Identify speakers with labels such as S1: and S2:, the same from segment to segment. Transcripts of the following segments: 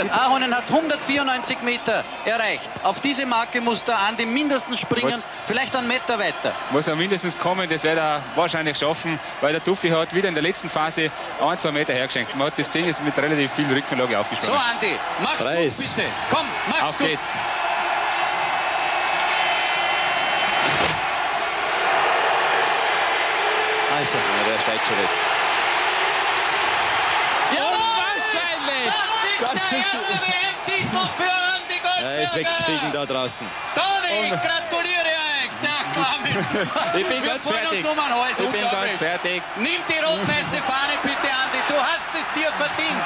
S1: Ahonen hat 194 Meter erreicht. Auf diese Marke muss der Andi mindestens springen, muss, vielleicht einen Meter weiter.
S2: Muss er mindestens kommen, das wird er wahrscheinlich schaffen, weil der Tuffi hat wieder in der letzten Phase ein, zwei Meter hergeschenkt. Man hat das Ding ist mit relativ viel Rückenlage aufgesprungen.
S1: So Andi, mach's Preis. gut bitte. Komm, mach's
S2: Auf
S1: gut.
S2: geht's.
S3: Also, ja, der steigt schon weg.
S1: der erste WM-Titel für Andi Goldberger.
S3: Er ist weggestiegen da draußen.
S1: Toni, gratuliere euch. Der
S2: ich bin
S1: Wir
S2: ganz fertig.
S1: Um Hals.
S2: Ich bin ganz fertig.
S1: Nimm die rot-weiße Fahne bitte, Andi. Du hast es dir verdient.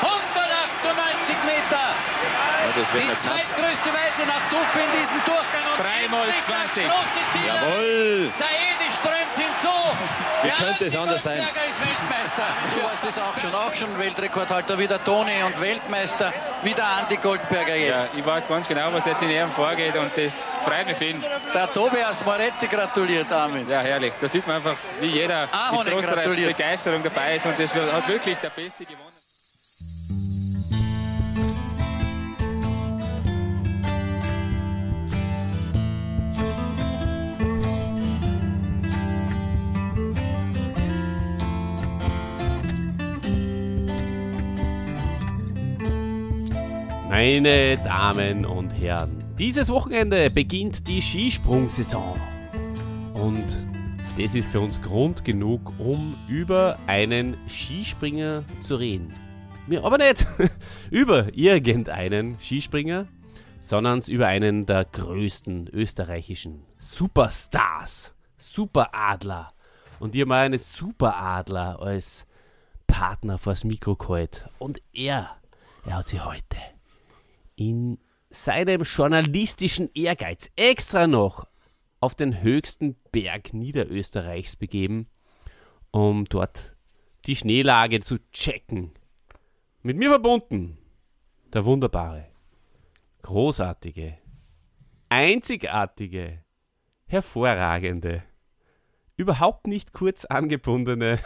S1: 198 Meter. Ja, die zweitgrößte Weite nach Duff in diesem Durchgang. Und
S2: 3 mal 20.
S3: Jawohl.
S1: Der.
S3: Wie ja, könnte es anders sein?
S1: ist Weltmeister. Du warst es auch schon. Auch schon Weltrekordhalter. Wieder Toni und Weltmeister. Wieder Andi Goldberger jetzt.
S2: Ja, ich weiß ganz genau, was jetzt in ihm vorgeht und das freut mich ihn.
S1: Der Tobias Moretti gratuliert Armin.
S2: Ja, herrlich. Da sieht man einfach, wie jeder
S1: Ahonen
S2: mit großer
S1: gratuliert.
S2: Begeisterung dabei ist und das hat wirklich der Beste gewonnen.
S4: Meine Damen und Herren, dieses Wochenende beginnt die Skisprungsaison. Und das ist für uns Grund genug, um über einen Skispringer zu reden. Aber nicht über irgendeinen Skispringer, sondern über einen der größten österreichischen Superstars, Superadler. Und ihr mal einen Superadler als Partner vors Mikro geholt. Und er, er hat sie heute in seinem journalistischen Ehrgeiz extra noch auf den höchsten Berg Niederösterreichs begeben, um dort die Schneelage zu checken. Mit mir verbunden der wunderbare, großartige, einzigartige, hervorragende, überhaupt nicht kurz angebundene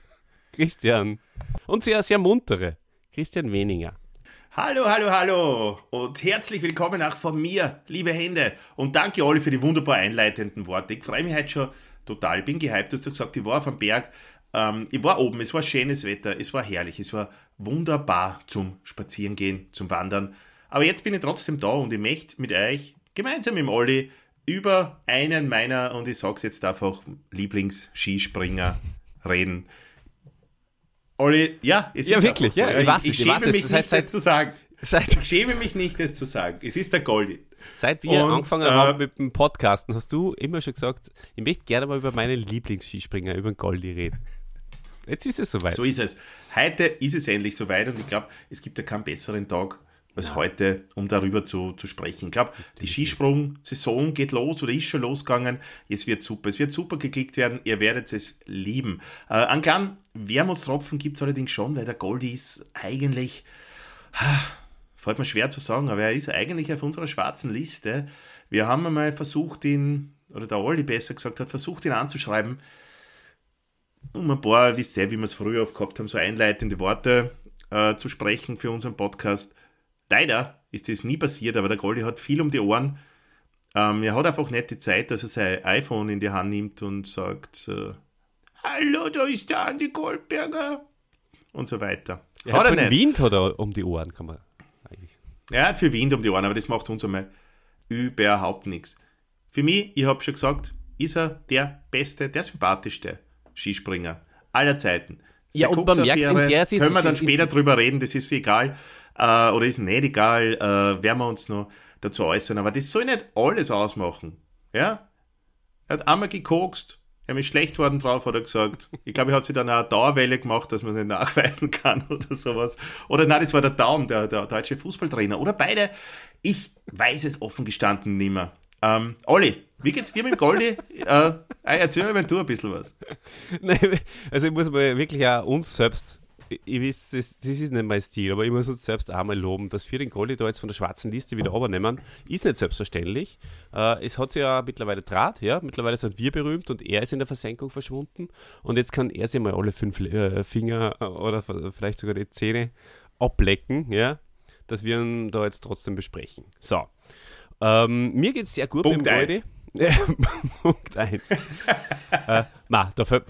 S4: Christian und sehr, sehr muntere Christian Weninger.
S5: Hallo, hallo, hallo und herzlich willkommen auch von mir, liebe Hände. Und danke alle für die wunderbar einleitenden Worte. Ich freue mich heute schon total. Ich bin gehypt. Du hast gesagt, ich war auf dem Berg. Ähm, ich war oben. Es war schönes Wetter. Es war herrlich. Es war wunderbar zum Spazierengehen, zum Wandern. Aber jetzt bin ich trotzdem da und ich möchte mit euch gemeinsam mit Olli über einen meiner, und ich sage es jetzt einfach, Lieblings-Skispringer reden. Olli, ja, es
S4: ja,
S5: ist
S4: wirklich,
S5: so.
S4: ja,
S5: ich,
S4: ich,
S5: ich, schäme mich
S4: es.
S5: nicht,
S4: Seit-
S5: das zu sagen.
S4: Seit,
S5: Ich schäme mich nicht, das zu sagen. Es ist der Goldi.
S4: seit wir
S5: Und,
S4: angefangen
S5: äh,
S4: haben mit dem Podcasten, hast du immer schon gesagt, ich möchte gerne mal über meinen Lieblingsskispringer, über den Goldi reden. Jetzt ist es soweit.
S5: So ist es. Heute ist es endlich soweit und ich glaube, es gibt ja keinen besseren Tag als heute, um darüber zu, zu sprechen. Ich glaube, die Skisprung-Saison geht los oder ist schon losgegangen. Es wird super. Es wird super gekickt werden. Ihr werdet es lieben. Äh, einen kleinen Wermutstropfen gibt es allerdings schon, weil der Goldi ist eigentlich, ah, fällt mir schwer zu sagen, aber er ist eigentlich auf unserer schwarzen Liste. Wir haben einmal versucht, ihn, oder der Olli besser gesagt hat, versucht, ihn anzuschreiben um ein paar, wisst ihr, wie wir es früher oft gehabt haben, so einleitende Worte äh, zu sprechen für unseren Podcast. Leider ist das nie passiert, aber der Goldi hat viel um die Ohren. Ähm, er hat einfach nicht die Zeit, dass er sein iPhone in die Hand nimmt und sagt, äh, Hallo, da ist der Andi Goldberger und so weiter.
S4: er hat
S5: er
S4: von
S5: nicht.
S4: Wind hat er um die Ohren, kann man eigentlich.
S5: Er hat viel Wind um die Ohren, aber das macht uns einmal überhaupt nichts. Für mich, ich habe schon gesagt, ist er der beste, der sympathischste Skispringer aller Zeiten.
S4: Ja, und man merkt in der Saison-
S5: Können wir dann später drüber reden, das ist egal. Äh, oder ist nicht egal, äh, werden wir uns noch dazu äußern. Aber das soll nicht alles ausmachen. Ja? Er hat einmal gekokst, er ist schlecht worden drauf, hat er gesagt. Ich glaube, er hat sich dann auch eine Dauerwelle gemacht, dass man es nicht nachweisen kann oder sowas. Oder nein, das war der Daum, der, der deutsche Fußballtrainer. Oder beide. Ich weiß es offen gestanden nicht mehr. Ähm, Olli, wie geht's dir mit dem Goldi? äh, erzähl mir mal du ein bisschen was.
S4: Nein, also ich muss mal wirklich auch uns selbst, ich, ich weiß, das, das ist nicht mein Stil, aber ich muss uns selbst auch mal loben, dass wir den Goldi da jetzt von der schwarzen Liste wieder übernehmen, ist nicht selbstverständlich. Äh, es hat sich ja mittlerweile Draht, ja, mittlerweile sind wir berühmt und er ist in der Versenkung verschwunden und jetzt kann er sich mal alle fünf äh, Finger äh, oder vielleicht sogar die Zähne ablecken, ja, dass wir ihn da jetzt trotzdem besprechen. So. Ähm, mir geht es sehr gut
S5: Punkt eins.
S4: Goldie. Punkt 1. äh, ma, dafür,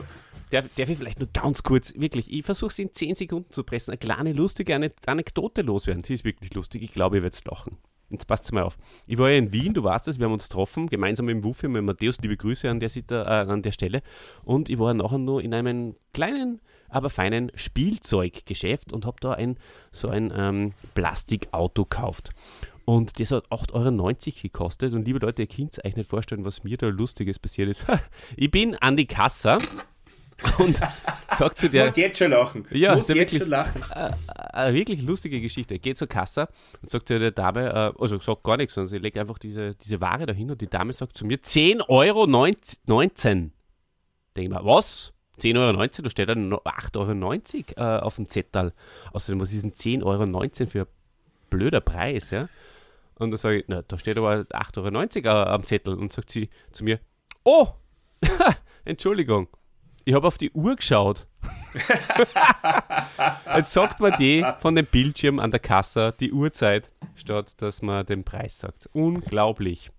S4: darf, darf ich vielleicht nur ganz kurz, wirklich, ich versuche es in 10 Sekunden zu pressen, eine kleine lustige Ane- Anekdote loswerden. Die ist wirklich lustig, ich glaube, ihr werdet lachen. Jetzt passt mal auf. Ich war ja in Wien, du weißt es, wir haben uns getroffen, gemeinsam mit dem Wuffi, mit Matthäus, liebe Grüße an der, Sitter, äh, an der Stelle. Und ich war nachher nur in einem kleinen, aber feinen Spielzeuggeschäft und habe da ein, so ein ähm, Plastikauto gekauft. Und das hat 8,90 Euro gekostet. Und liebe Leute, ihr könnt euch nicht vorstellen, was mir da Lustiges passiert ist. ich bin an die Kasse und sag zu
S5: Du
S4: der
S5: musst jetzt schon lachen.
S4: Ja,
S5: du musst jetzt
S4: wirklich-
S5: schon lachen.
S4: eine wirklich lustige Geschichte. Geht zur Kasse und sagt zu der Dame, äh, also sagt gar nichts, sondern sie legt einfach diese, diese Ware dahin und die Dame sagt zu mir 10,19 Euro. 19. Denke ich mir, was? 10,19 Euro? Da steht dann noch 8,90 Euro äh, auf dem Zettel. Außerdem, was ist denn 10,19 Euro für ein blöder Preis, ja? Und da sage ich, na, da steht aber 8,90 Euro am Zettel. Und sagt sie zu mir, oh, Entschuldigung, ich habe auf die Uhr geschaut. Jetzt sagt man die von dem Bildschirm an der Kasse die Uhrzeit, statt dass man den Preis sagt. Unglaublich.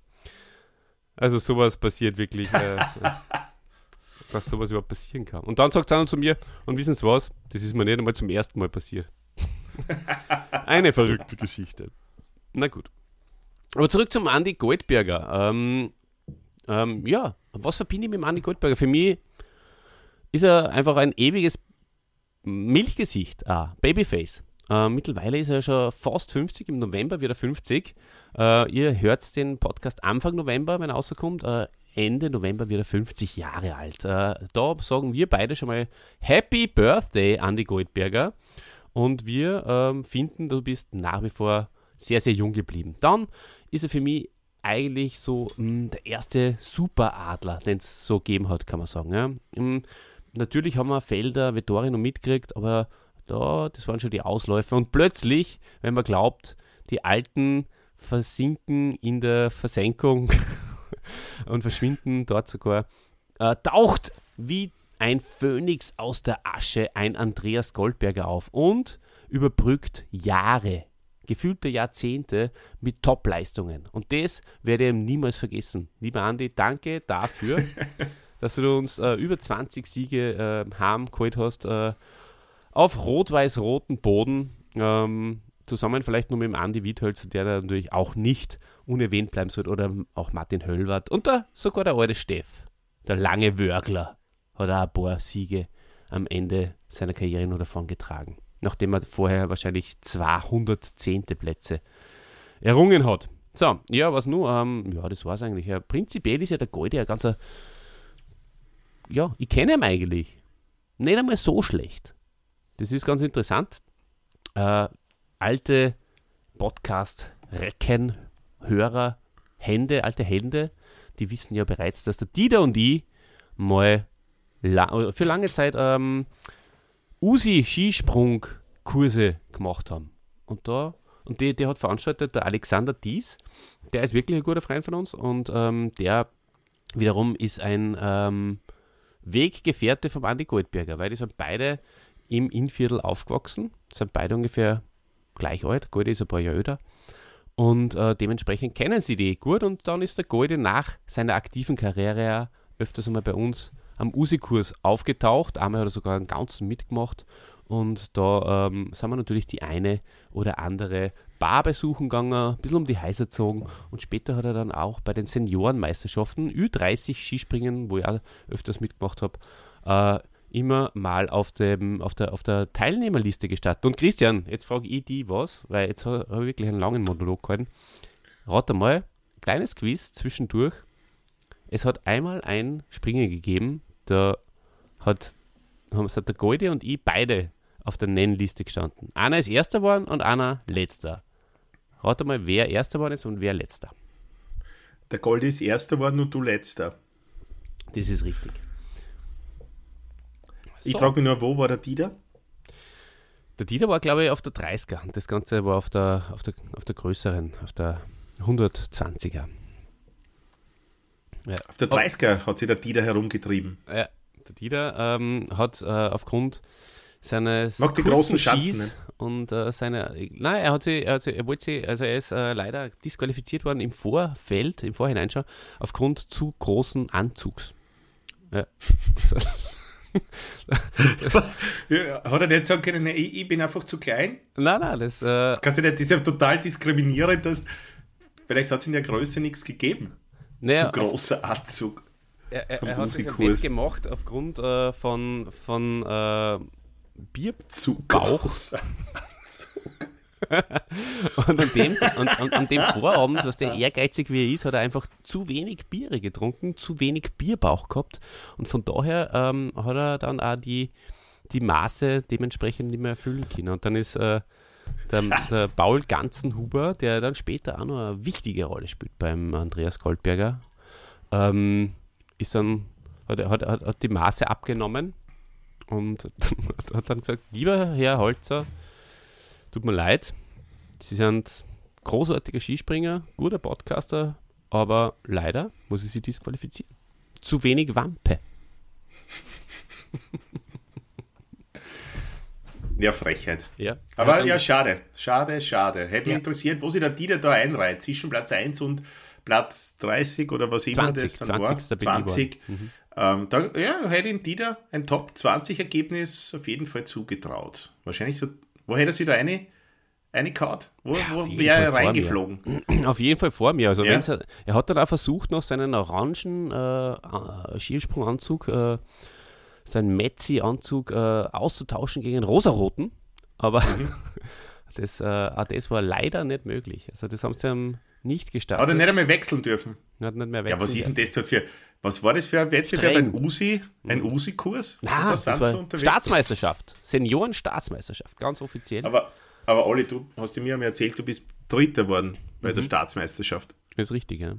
S4: Also sowas passiert wirklich, äh, dass sowas überhaupt passieren kann. Und dann sagt sie zu mir, und wissen Sie was, das ist mir nicht einmal zum ersten Mal passiert. Eine verrückte Geschichte. Na gut. Aber zurück zum Andi Goldberger. Ähm, ähm, ja, was verbinde ich mit dem Andi Goldberger? Für mich ist er einfach ein ewiges Milchgesicht, ah, Babyface. Äh, mittlerweile ist er schon fast 50, im November wird er 50. Äh, ihr hört den Podcast Anfang November, wenn er rauskommt. Äh, Ende November wird er 50 Jahre alt. Äh, da sagen wir beide schon mal Happy Birthday, Andy Goldberger. Und wir ähm, finden, du bist nach wie vor sehr, sehr jung geblieben. Dann ist er für mich eigentlich so mh, der erste Superadler, den es so gegeben hat, kann man sagen. Ja. Mh, natürlich haben wir Felder, Vettori noch mitgekriegt, aber da, das waren schon die Ausläufer. Und plötzlich, wenn man glaubt, die Alten versinken in der Versenkung und verschwinden dort sogar, äh, taucht wie ein Phönix aus der Asche ein Andreas Goldberger auf und überbrückt Jahre, gefühlte Jahrzehnte mit Top-Leistungen. Und das werde ich ihm niemals vergessen. Lieber Andi, danke dafür, dass du uns äh, über 20 Siege äh, heimgeholt hast äh, auf rot-weiß-roten Boden. Ähm, zusammen vielleicht nur mit dem Andi Wiedhölzer, der da natürlich auch nicht unerwähnt bleiben soll, oder auch Martin Höllwart und da sogar der alte Steff, der lange Wörgler, hat auch ein paar Siege am Ende seiner Karriere nur davon getragen, nachdem er vorher wahrscheinlich 210. Plätze errungen hat. So, ja, was nur? Ähm, ja, das war's eigentlich. Ja, prinzipiell ist ja der Goldi ein ganzer. Ja, ich kenne ihn eigentlich. Nicht einmal so schlecht. Das ist ganz interessant. Äh, alte Podcast-Recken, Hörer, Hände, alte Hände, die wissen ja bereits, dass der Dieter und ich mal la für lange Zeit ähm, Usi-Skisprung-Kurse gemacht haben. Und da, und die, der hat veranstaltet der Alexander Dies, der ist wirklich ein guter Freund von uns und ähm, der wiederum ist ein ähm, Weggefährte vom Andi Goldberger, weil die sind beide im Innviertel aufgewachsen, sind beide ungefähr gleich alt, Goldi ist ein paar Jahre älter. Und äh, dementsprechend kennen sie die gut und dann ist der Goldi nach seiner aktiven Karriere öfters einmal bei uns am Usi-Kurs aufgetaucht, einmal hat er sogar einen ganzen mitgemacht und da ähm, sind wir natürlich die eine oder andere Bar besuchen gegangen, ein bisschen um die Häuser gezogen und später hat er dann auch bei den Seniorenmeisterschaften Ü30 Skispringen, wo ich auch öfters mitgemacht habe, äh, immer mal auf, dem, auf, der, auf der Teilnehmerliste gestartet. Und Christian, jetzt frage ich die was, weil jetzt habe ich wirklich einen langen Monolog gehalten. Rate mal, kleines Quiz zwischendurch. Es hat einmal ein Springen gegeben, da hat, haben es hat der Goldi und ich beide auf der Nennliste gestanden. Einer ist erster geworden und einer letzter. Rate mal, wer erster geworden ist und wer letzter.
S5: Der Gold ist erster geworden und du letzter.
S4: Das ist richtig.
S5: Ich
S4: So.
S5: frage mich nur, wo war der Dieter?
S4: Der Dieter war, glaube ich, auf der 30er. und Das Ganze war auf der, auf der, auf der größeren, auf der 120er. Ja.
S5: Auf der 30er hat sich der Dieter herumgetrieben.
S4: Ja, der Dieter ähm, hat äh, aufgrund seine
S5: Mag die großen Schanzen, ne?
S4: und äh, seine. Nein, er hat sie, er, hat sie, er wollte sie, also er ist äh, leider disqualifiziert worden im Vorfeld, im Vorhinein schon, aufgrund zu großen Anzugs. Ja. Also,
S5: Ja, hat er nicht sagen können, nee, ich, ich bin einfach zu klein?
S4: nein, nein, das. Äh,
S5: Kannst du nicht, das ist ja total diskriminierend, dass vielleicht hat es in der Größe nichts gegeben.
S4: Naja,
S5: zu großer Anzug.
S4: Er, er,
S5: vom
S4: er hat
S5: Musikurs.
S4: nicht gemacht aufgrund äh, von, von äh, Bier
S5: Zu
S4: Bauch. und an dem, und, und, an dem Vorabend, was der ehrgeizig wie er ist, hat er einfach zu wenig Biere getrunken, zu wenig Bierbauch gehabt und von daher ähm, hat er dann auch die, die Maße dementsprechend nicht mehr erfüllen können. Und dann ist äh, der, der Paul Ganzenhuber, der dann später auch noch eine wichtige Rolle spielt beim Andreas Goldberger, ähm, ist dann, hat, hat, hat, hat die Maße abgenommen und hat dann gesagt, lieber Herr Holzer, tut mir leid, Sie sind großartiger Skispringer, guter Podcaster, aber leider muss ich Sie disqualifizieren. Zu wenig Wampe.
S5: Ja, Frechheit.
S4: Ja.
S5: Aber
S4: dann-
S5: ja, schade. Schade, schade. Hätte mich
S4: Ja.
S5: interessiert, wo sich der Dieter da einreiht. Zwischen Platz 1 und Platz 30 oder was immer
S4: 20,
S5: das dann
S4: 20.
S5: war.
S4: bin ich
S5: 20.
S4: geworden.
S5: Ähm, dann, ja, hätte ihm Dieter ein Top 20 Ergebnis auf jeden Fall zugetraut. Wahrscheinlich so, wo hätte er sich da eine, eine kaut? Wo, wo
S4: auf jeden
S5: wäre er
S4: vor mir.
S5: reingeflogen?
S4: Auf jeden Fall vor mir. Also
S5: Ja.
S4: er, er hat dann auch versucht, noch seinen orangen äh, Skisprunganzug, äh, seinen Metzi-Anzug äh, auszutauschen gegen einen rosaroten. Aber
S5: Mhm.
S4: das, äh, auch das war leider nicht möglich. Also das haben sie ihm nicht gestartet.
S5: Hat er nicht einmal wechseln dürfen.
S4: Hat nicht mehr
S5: Ja, was
S4: wechseln
S5: ist denn das dort für, was war das für ein Wettbewerb?
S4: Streng.
S5: Ein Usi? Ein Usi-Kurs?
S4: Das
S5: sie
S4: war
S5: unterwegs.
S4: Staatsmeisterschaft. Senioren-Staatsmeisterschaft, ganz offiziell.
S5: Aber, aber Olli, du hast mir einmal erzählt, du bist Dritter worden bei
S4: Mhm.
S5: der Staatsmeisterschaft.
S4: ist richtig, ja.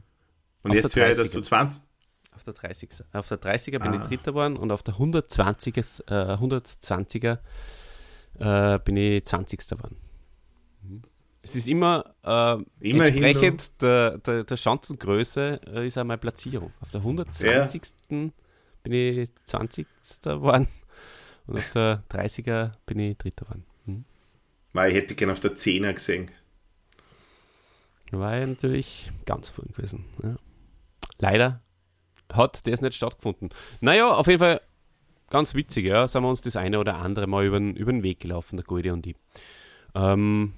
S5: Und
S4: Auf
S5: jetzt höre ich, dass
S4: 30er.
S5: du 20.
S4: Auf der 30er, auf der 30er bin
S5: Ah.
S4: ich Dritter geworden und auf der 120er, äh, 120er äh, bin ich 20. geworden. Mhm. Es ist immer äh,
S5: Immerhin
S4: entsprechend der, der, der Chancengröße äh, ist auch meine Platzierung. Auf der 120. bin ich 20. geworden und auf der 30er bin ich Dritter geworden. Mhm.
S5: Ich hätte gerne auf der 10er gesehen.
S4: War ich natürlich ganz vorn gewesen. Ja. Leider hat das nicht stattgefunden. Naja, auf jeden Fall ganz witzig, ja. Sind wir uns das eine oder andere Mal über den, über den Weg gelaufen, der Goldi und ich. Ähm,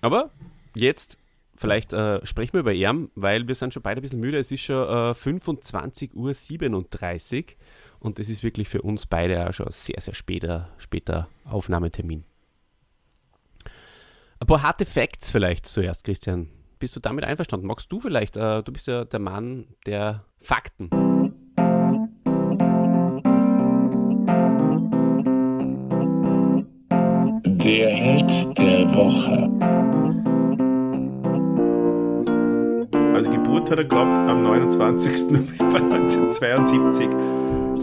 S4: aber jetzt, vielleicht äh, sprechen wir über ihn, weil wir sind schon beide ein bisschen müde. Es ist schon äh, 25.37 Uhr und das ist wirklich für uns beide auch schon sehr, sehr später, später Aufnahmetermin. Ein paar harte Facts vielleicht zuerst, Christian. Bist du damit einverstanden? Magst du vielleicht? Äh, du bist ja der Mann der Fakten.
S6: Der Held der Woche.
S5: Also Geburt hat er gehabt am 29. November 1972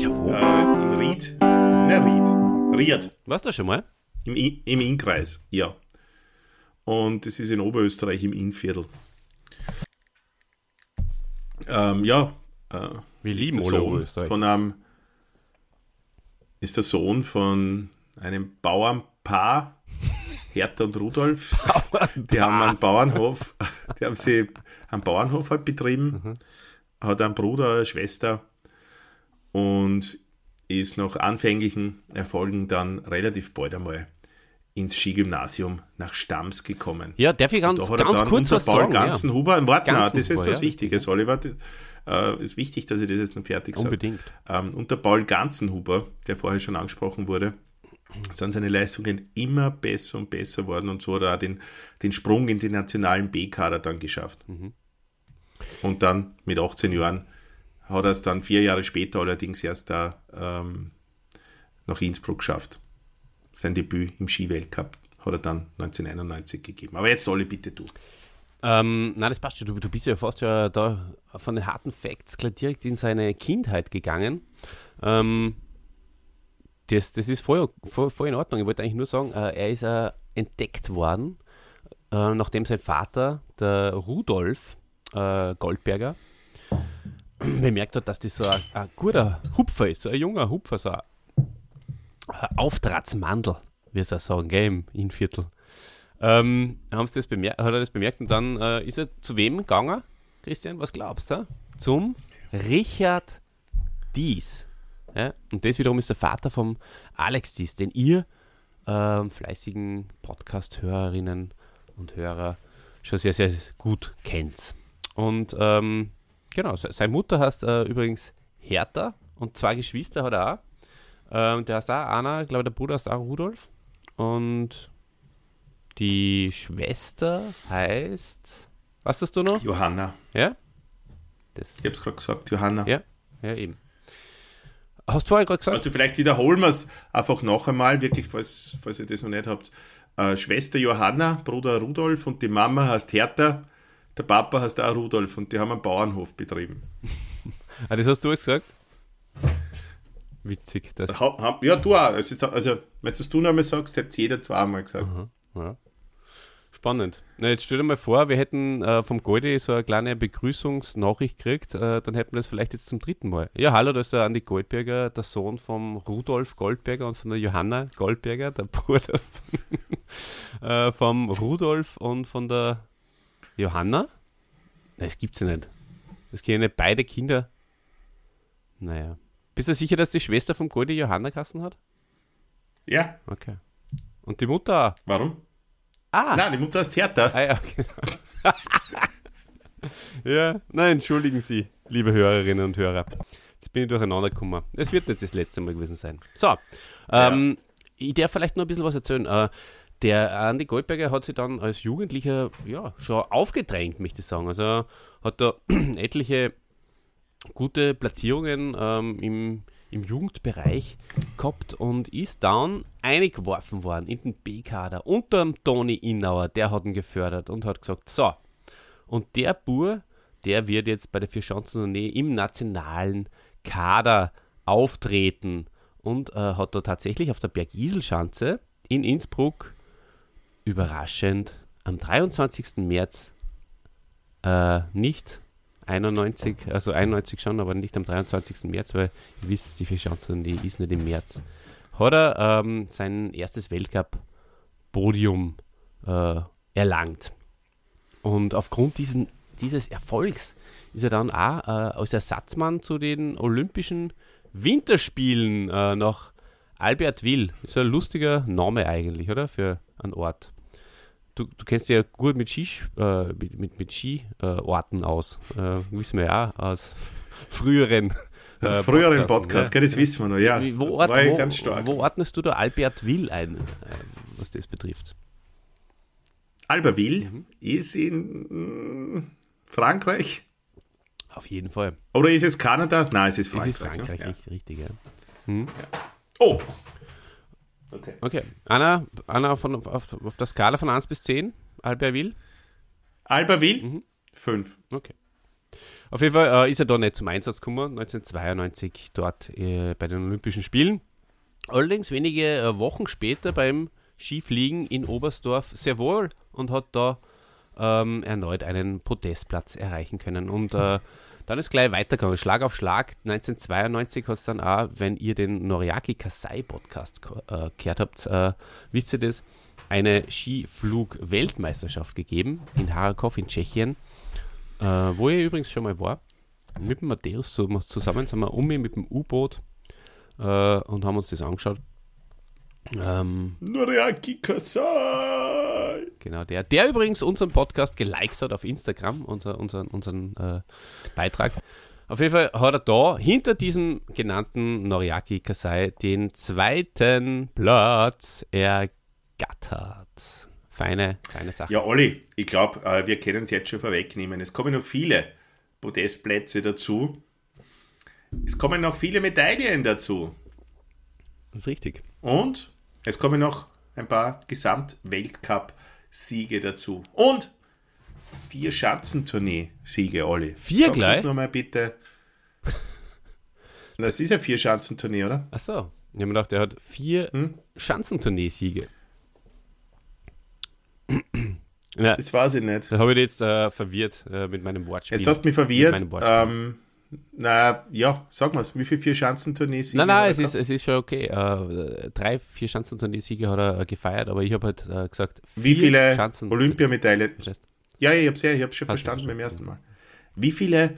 S4: Jawohl.
S5: äh, in Ried. Ne, Ried. Ried.
S4: Warst du schon mal?
S5: Im, I- im Innkreis, ja. Und das ist in Oberösterreich im Innviertel. Ähm, ja. Äh,
S4: Oberösterreich.
S5: Von einem, ist der Sohn von einem Bauernpaar, Hertha und Rudolf. Die haben einen Bauernhof, die haben sie einen Bauernhof halt betrieben, hat einen Bruder, eine Schwester und ist nach anfänglichen Erfolgen dann relativ bald einmal ins Skigymnasium nach Stams gekommen.
S4: Ja, darf ich ganz,
S5: Da hat er
S4: ganz
S5: dann
S4: kurz
S5: unter
S4: was
S5: Paul
S4: sagen? Ja,
S5: Ganzenhuber, warte, nein, das ist was
S4: ja,
S5: Wichtiges, Oliver. Äh, ist wichtig, dass ich das jetzt noch fertig sage.
S4: unbedingt.
S5: Ähm, unter Paul Ganzenhuber, der vorher schon angesprochen wurde, sind seine Leistungen immer besser und besser worden und so hat er auch den, den Sprung in den nationalen B-Kader dann geschafft.
S4: Mhm.
S5: Und dann mit 18 Jahren hat er es dann vier Jahre später allerdings erst da ähm, nach Innsbruck geschafft. Sein Debüt im Skiweltcup hat er dann 1991 gegeben. Aber jetzt alle bitte du.
S4: Ähm, nein, das passt schon. Du, du bist ja fast ja da von den harten Facts gleich direkt in seine Kindheit gegangen. Ähm, das, das ist voll, voll, voll in Ordnung. Ich wollte eigentlich nur sagen, äh, er ist äh, entdeckt worden, äh, nachdem sein Vater, der Rudolf äh, Goldberger, bemerkt hat, dass das so ein, ein guter Hupfer ist, so ein junger Hupfer, so ein Auftragsmandel, wie es auch sagen, gell, im Innviertel. Ähm, haben sie das bemerkt, hat er das bemerkt und dann äh, ist er zu wem gegangen? Christian, was glaubst du? Zum Richard Dies. Ja? Und das wiederum ist der Vater vom Alex Dies, den ihr ähm, fleißigen Podcast-Hörerinnen und Hörer schon sehr, sehr gut kennt. Und ähm, genau, se- seine Mutter heißt äh, übrigens Hertha und zwei Geschwister hat er auch. Ähm, der heißt auch Anna, glaube der Bruder heißt auch Rudolf. Und die Schwester heißt. Was hast du noch?
S5: Johanna.
S4: Ja? Das,
S5: Ich hab's gerade gesagt, Johanna.
S4: ja, ja, eben. Hast du vorher gerade gesagt?
S5: Also vielleicht wiederholen wir es einfach noch einmal, wirklich, falls, falls ihr das noch nicht habt. Äh, Schwester Johanna, Bruder Rudolf und die Mama heißt Hertha. Der Papa heißt auch Rudolf und die haben einen Bauernhof betrieben.
S4: ah, das hast du alles gesagt? Witzig. Das,
S5: Ha, ha, ja, du auch. Es ist, also, wenn du es du noch einmal sagst, hätte jeder zweimal gesagt.
S4: ja. Spannend. Na, jetzt stell dir mal vor, wir hätten äh, vom Goldi so eine kleine Begrüßungsnachricht gekriegt, äh, dann hätten wir das vielleicht jetzt zum dritten Mal. Ja, hallo, das ist der Andi Goldberger, der Sohn vom Rudolf Goldberger und von der Johanna Goldberger, der Bruder von, äh, vom Rudolf und von der Johanna. Nein, das gibt's ja nicht. Das können ja nicht beide Kinder. Naja. Bist du sicher, dass die Schwester vom Goldi Johanna Kassen hat?
S5: Ja,
S4: Okay. Und die Mutter
S5: warum?
S4: Ah!
S5: Nein, die Mutter heißt Hertha.
S4: Ah ja, genau. ja, nein, entschuldigen Sie, liebe Hörerinnen und Hörer. Jetzt bin ich durcheinander gekommen. Es wird nicht das letzte Mal gewesen sein. So, ähm, ich darf vielleicht noch ein bisschen was erzählen. Äh, der Andi Goldberger hat sich dann als Jugendlicher ja, schon aufgedrängt, möchte ich sagen. Also hat da etliche gute Platzierungen ähm, im, im Jugendbereich gehabt und ist dann eingeworfen worden in den B-Kader unter dem Toni Innauer. Der hat ihn gefördert und hat gesagt, so, und der Bur, der wird jetzt bei der Vier-Chancen-Tournee im nationalen Kader auftreten und äh, hat da tatsächlich auf der Bergiselschanze in Innsbruck überraschend am 23. März äh, nicht 91, also 91 schon, aber nicht am 23. März, weil ihr wisst, die Vier-Chancen, die ist nicht im März, hat er ähm, sein erstes Weltcup-Podium äh, erlangt. Und aufgrund diesen, dieses Erfolgs ist er dann auch äh, als Ersatzmann zu den Olympischen Winterspielen äh, nach Albertville. Ist ein lustiger Name eigentlich, oder? Für einen Ort. Du, du kennst ja gut mit, Ski, äh, mit, mit, mit Skiorten aus. Äh, wissen wir ja aus früheren.
S5: Aus
S4: äh,
S5: früheren
S4: Podcasten,
S5: Podcast,
S4: ja.
S5: das wissen wir noch, ja.
S4: Wo, ord, wo, wo ordnest du da Albertville ein, äh, was das betrifft?
S5: Albertville
S4: Mhm.
S5: ist in mm, Frankreich.
S4: Auf jeden Fall.
S5: Oder ist es Kanada? Nein, es ist
S4: Es
S5: Frankreich.
S4: ist Frankreich,
S5: ja.
S4: richtig, richtig, ja.
S5: Oh! Okay.
S4: Okay. Anna, Anna von, auf, auf der Skala von 1 bis 10, Albertville?
S5: Albertville?
S4: Mhm.
S5: Fünf.
S4: Okay. Auf jeden Fall äh, ist er da nicht zum Einsatz gekommen, 1992 dort äh, bei den Olympischen Spielen. Allerdings wenige äh, Wochen später beim Skifliegen in Oberstdorf sehr wohl und hat da ähm, erneut einen Podestplatz erreichen können. Und äh, dann ist gleich weitergegangen, Schlag auf Schlag. 1992 hat es dann auch, wenn ihr den Noriaki Kasai Podcast äh, gehört habt, äh, wisst ihr das, eine Skiflug-Weltmeisterschaft gegeben in Harakov in Tschechien, äh, wo ich übrigens schon mal war. Mit dem Matthäus zusammen sind wir um mit dem U-Boot äh, und haben uns das angeschaut. Ähm,
S5: Noriaki Kasai!
S4: Genau, der, der übrigens unseren Podcast geliked hat auf Instagram, unser, unseren, unseren äh, Beitrag. Auf jeden Fall hat er da hinter diesem genannten Noriaki Kasai den zweiten Platz ergattert. Feine, feine Sache.
S5: Ja, Olli, ich glaube, äh, wir können es jetzt schon vorwegnehmen. Es kommen noch viele Podestplätze dazu. Es kommen noch viele Medaillen dazu.
S4: Das ist richtig.
S5: Und es kommen noch ein paar Gesamt-Weltcup-Siege dazu. Und vier Schanzentournee-Siege, Olli.
S4: Vier
S5: Sag's
S4: gleich?
S5: uns noch mal bitte. Das ist ein Vier-Schanzentournee, oder?
S4: Achso, ich habe mir gedacht, er hat vier
S5: Hm?
S4: Schanzentournee-Siege. ja,
S5: Das weiß ich nicht.
S4: da habe ich dich jetzt äh, verwirrt äh, mit meinem Wortspiel.
S5: Jetzt hast du mich verwirrt. Ähm, Na, ja, sag mal, wie viele Vier-Schanzentournee-Siege
S4: Nein, nein,
S5: hat er
S4: es ist, es ist schon okay. Äh, drei, vier Schanzenturnier-Siege hat er äh, gefeiert, aber ich habe halt äh, gesagt,
S5: Wie
S4: vier
S5: viele
S4: Schanzen-
S5: Olympiamedaillen? Ja, ja, ich hab's ja, ich hab's schon verstanden beim ersten Mal. Wie viele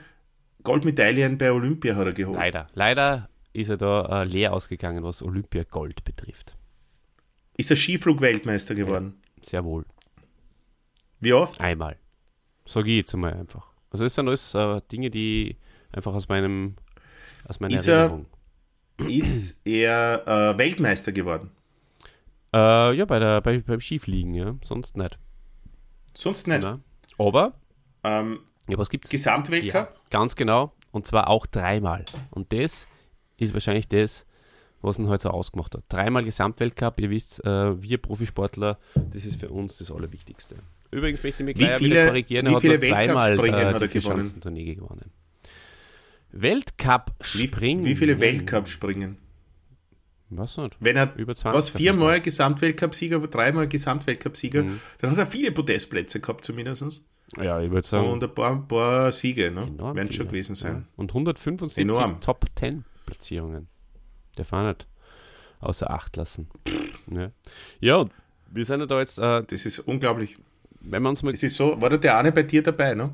S5: Goldmedaillen bei Olympia hat er geholt?
S4: Leider. Leider ist er da äh, leer ausgegangen, was Olympia Gold betrifft.
S5: Ist er Skiflug-Weltmeister geworden?
S4: Sehr wohl.
S5: Wie oft?
S4: Einmal. Sag ich jetzt einmal einfach. Also das sind alles äh, Dinge, die einfach aus meinem aus meiner
S5: Ist er-
S4: Erinnerung.
S5: Ist er äh, Weltmeister geworden?
S4: Äh, ja, bei der, bei, beim Skifliegen, ja. Sonst nicht.
S5: Sonst nicht.
S4: Nein. Aber,
S5: Ähm,
S4: ja, was gibt's? Ja,
S5: Gesamtweltcup?
S4: ganz genau. Und zwar auch dreimal. Und das ist wahrscheinlich das, was ihn heute so ausgemacht hat. Dreimal Gesamtweltcup, ihr wisst, äh, wir Profisportler, das ist für uns das Allerwichtigste. Übrigens möchte ich mich gleich wieder korrigieren, er hat nur zweimal äh,
S5: hat er
S4: die
S5: gewonnen?
S4: Vierschanzentournee gewonnen. Weltcup
S5: Wie,
S4: springen.
S5: wie viele Weltcup springen?
S4: Was nicht?
S5: Wenn er
S4: Über 20
S5: was viermal Gesamtweltcup-Sieger, dreimal Gesamtweltcup-Sieger,
S4: Mhm.
S5: dann hat er viele Podestplätze gehabt zumindest.
S4: Ja, ich würde sagen,
S5: Und ein paar, ein paar Siege, ne? Werden schon gewesen sein.
S4: Ja. Und 175
S5: Enorm.
S4: Top 10 Platzierungen. Der war nicht außer Acht lassen. Ja, ja wir sind ja da jetzt, äh,
S5: Das ist unglaublich.
S4: wenn wir uns mal
S5: Das ist so, war da der eine bei dir dabei, ne?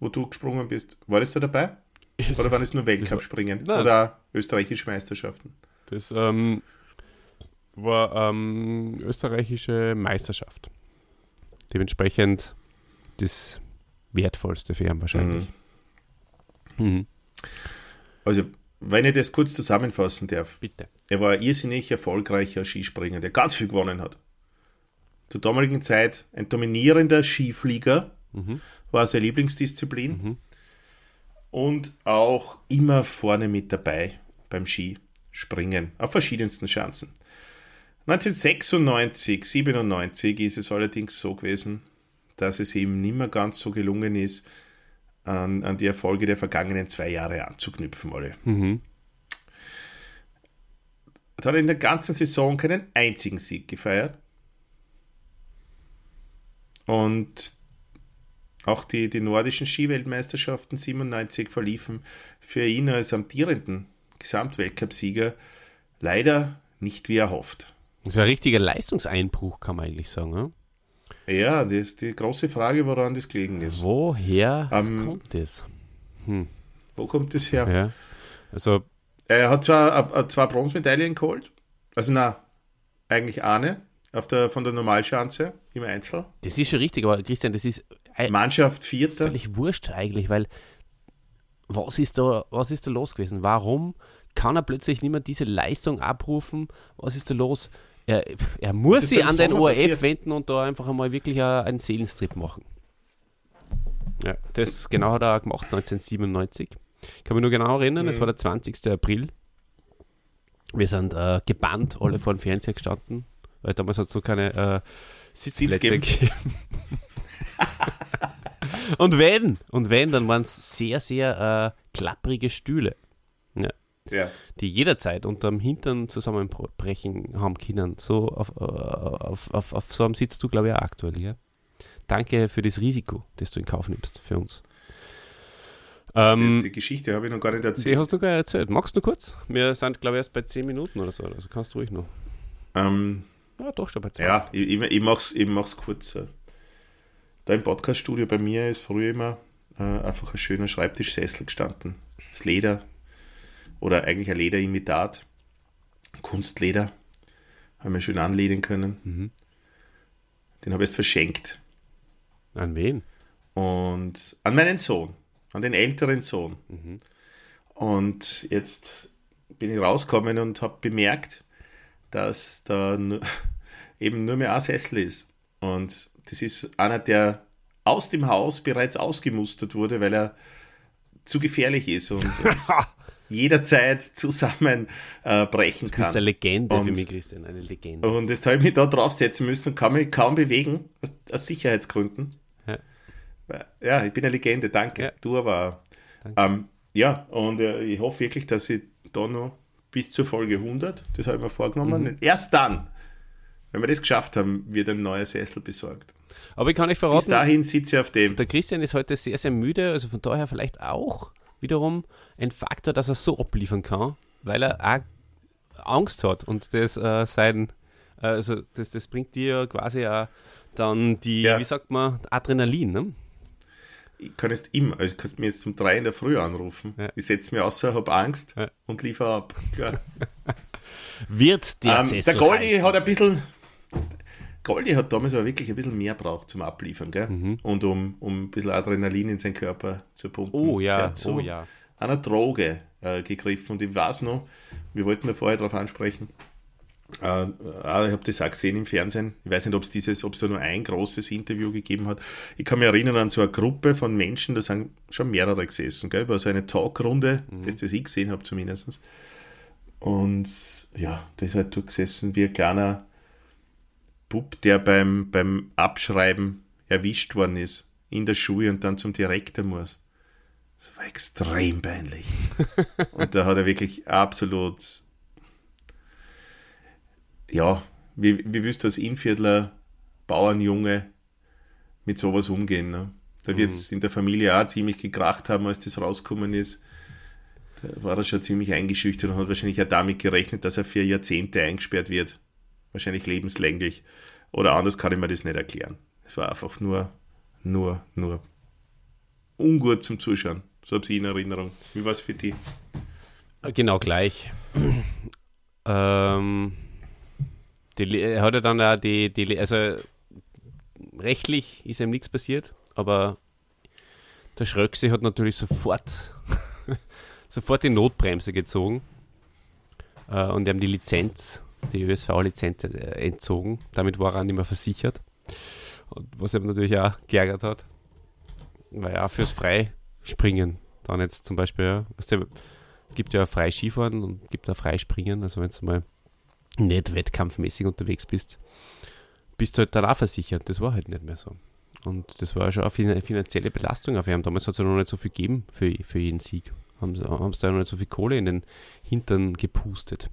S5: Wo du gesprungen bist. War das da dabei? Oder waren es nur Weltcup-Springen? Oder österreichische Meisterschaften?
S4: Das ähm, war ähm, österreichische Meisterschaft. Dementsprechend das Wertvollste für ihn wahrscheinlich. Mhm.
S5: Also, wenn ich das kurz zusammenfassen darf.
S4: Bitte.
S5: Er war ein irrsinnig erfolgreicher Skispringer, der ganz viel gewonnen hat. Zur damaligen Zeit ein dominierender Skiflieger, war seine Lieblingsdisziplin. Und auch immer vorne mit dabei beim Skispringen, auf verschiedensten Schanzen. 1996, 97 ist es allerdings so gewesen, dass es ihm nicht mehr ganz so gelungen ist, an, an die Erfolge der vergangenen zwei Jahre anzuknüpfen, alle. Er hat in der ganzen Saison keinen einzigen Sieg gefeiert. Und auch die, die nordischen Skiweltmeisterschaften 97 verliefen für ihn als amtierenden Gesamtweltcupsieger leider nicht wie erhofft.
S4: Das ist ein richtiger Leistungseinbruch, kann man eigentlich sagen. Ja?
S5: Ja, das ist die große Frage, woran das gelegen ist.
S4: Woher
S5: Ähm,
S4: kommt das?
S5: Wo kommt das her?
S4: Ja. Also,
S5: Er hat zwar zwei Bronzemedaillen geholt, also na, eigentlich eine auf der, von der Normalschanze im Einzel.
S4: das ist schon richtig, aber Christian, das ist
S5: Mannschaft Vierter.
S4: völlig wurscht eigentlich, weil was ist da, was ist da los gewesen? Warum kann er plötzlich nicht mehr diese Leistung abrufen? Was ist da los? Er, er muss sich an den ORF
S5: passiert?
S4: wenden und da einfach einmal wirklich einen Seelenstrip machen. Ja, das genau hat er auch gemacht, 1997. Ich kann mich nur genau erinnern,
S5: Mhm.
S4: es war der 20. April. Wir sind äh, gebannt, alle vor dem Fernseher gestanden, weil damals hat es noch keine äh, Sitzplätze
S5: geben.
S4: gegeben. und wenn, und wenn, dann waren es sehr, sehr äh, klapprige Stühle,
S5: Ja.
S4: die jederzeit unterm Hintern zusammenbrechen haben können. So auf, äh, auf, auf, auf so einem sitzt du, glaube ich, auch aktuell. Ja? Danke für das Risiko, das du in Kauf nimmst für uns. Ähm,
S5: die Geschichte habe ich noch gar nicht
S4: die
S5: erzählt.
S4: hast du gar nicht erzählt. Magst du kurz? Wir sind, glaube ich, erst bei 10 Minuten oder so. Also kannst du ruhig noch.
S5: Ähm,
S4: Ja, doch schon bei 20.
S5: ja, ich, ich, ich mache es ich mach's kurz. Da im Podcaststudio bei mir ist früher immer äh, einfach ein schöner Schreibtischsessel gestanden. Das Leder oder eigentlich ein Lederimitat. Kunstleder. Haben wir schön anlegen können. Den habe ich jetzt verschenkt.
S4: An wen?
S5: und an meinen Sohn, an den älteren Sohn. Und jetzt bin ich rausgekommen und habe bemerkt, dass da eben nur mehr ein Sessel ist. Und das ist einer, der aus dem Haus bereits ausgemustert wurde, weil er zu gefährlich ist und, und jederzeit zusammenbrechen äh, brechen
S4: Du bist eine
S5: kann.
S4: Legende für
S5: Und-
S4: mich, Christian. Eine Legende.
S5: Und jetzt habe ich mich da draufsetzen müssen und kann mich kaum bewegen, aus, aus Sicherheitsgründen.
S4: Ja.
S5: Ja, ich bin eine Legende, danke.
S4: Ja.
S5: Du aber. Ähm, ja, und äh, ich hoffe wirklich, dass ich da noch bis zur Folge 100, das habe ich mir vorgenommen,
S4: Mhm.
S5: erst dann, wenn wir das geschafft haben, wird ein neuer Sessel besorgt.
S4: Aber ich kann euch
S5: Bis
S4: verraten,
S5: dahin sitze ich auf dem.
S4: der Christian ist heute sehr, sehr müde, also von daher vielleicht auch wiederum ein Faktor, dass er so abliefern kann, weil er auch Angst hat und das äh, sein, äh, also das, das bringt dir quasi auch dann die,
S5: Ja.
S4: wie sagt man, Adrenalin, ne?
S5: Ich kann jetzt immer, also kannst mir jetzt um drei in der Früh anrufen.
S4: Ja.
S5: Ich setze mir außer, habe Angst
S4: Ja.
S5: und liefere ab.
S4: Wird der
S5: Ähm,
S4: Sessel
S5: der Goldi hat ein bisschen. Goldi hat damals aber wirklich ein bisschen mehr braucht zum Abliefern, gell? Und um, um ein bisschen Adrenalin in seinen Körper zu pumpen.
S4: Mhm. Oh
S5: Der
S4: ja,
S5: hat so
S4: oh ja.
S5: einer Droge äh, gegriffen. Und ich weiß noch, wir wollten ja vorher darauf ansprechen. Äh, äh, ich habe das auch gesehen im Fernsehen. Ich weiß nicht, ob es dieses, ob es da nur ein großes Interview gegeben hat. Ich kann mich erinnern an so eine Gruppe von Menschen, da sind schon mehrere gesessen, gell? War so eine Talkrunde, das, das ich gesehen habe zumindest. Und ja, da ist halt dort gesessen wie ein kleiner Bub, der beim, beim Abschreiben erwischt worden ist in der Schule und dann zum Direktor muss. Das war extrem peinlich. und da hat er wirklich absolut, ja, wie, wie willst du als Innviertler Bauernjunge mit sowas umgehen? Ne? Da wird es in der Familie auch ziemlich gekracht haben, als das rausgekommen ist. Da war er schon ziemlich eingeschüchtert und hat wahrscheinlich auch damit gerechnet, dass er für Jahrzehnte eingesperrt wird. Wahrscheinlich lebenslänglich. Oder anders kann ich mir das nicht erklären. Es war einfach nur, nur, nur ungut zum Zuschauen. So habe ich in Erinnerung. Wie war es für die?
S4: Genau gleich. ähm, die, er hat ja dann auch die, die, also rechtlich ist ihm nichts passiert, aber der Schröckse hat natürlich sofort, sofort die Notbremse gezogen äh, und ihm die Lizenz, die ÖSV-Lizenz äh, entzogen. Damit war er nicht mehr versichert. Und was ihm natürlich auch geärgert hat, weil ja fürs Freispringen dann jetzt zum Beispiel, ja, du, gibt ja frei Skifahren und gibt auch frei Springen. Also wenn du mal nicht wettkampfmäßig unterwegs bist, bist du halt dann auch versichert. Das war halt nicht mehr so. Und das war schon eine fin- finanzielle Belastung auf ihn. Damals hat es ja noch nicht so viel gegeben für, für jeden Sieg. Haben sie haben sie da noch nicht so viel Kohle in den Hintern gepustet.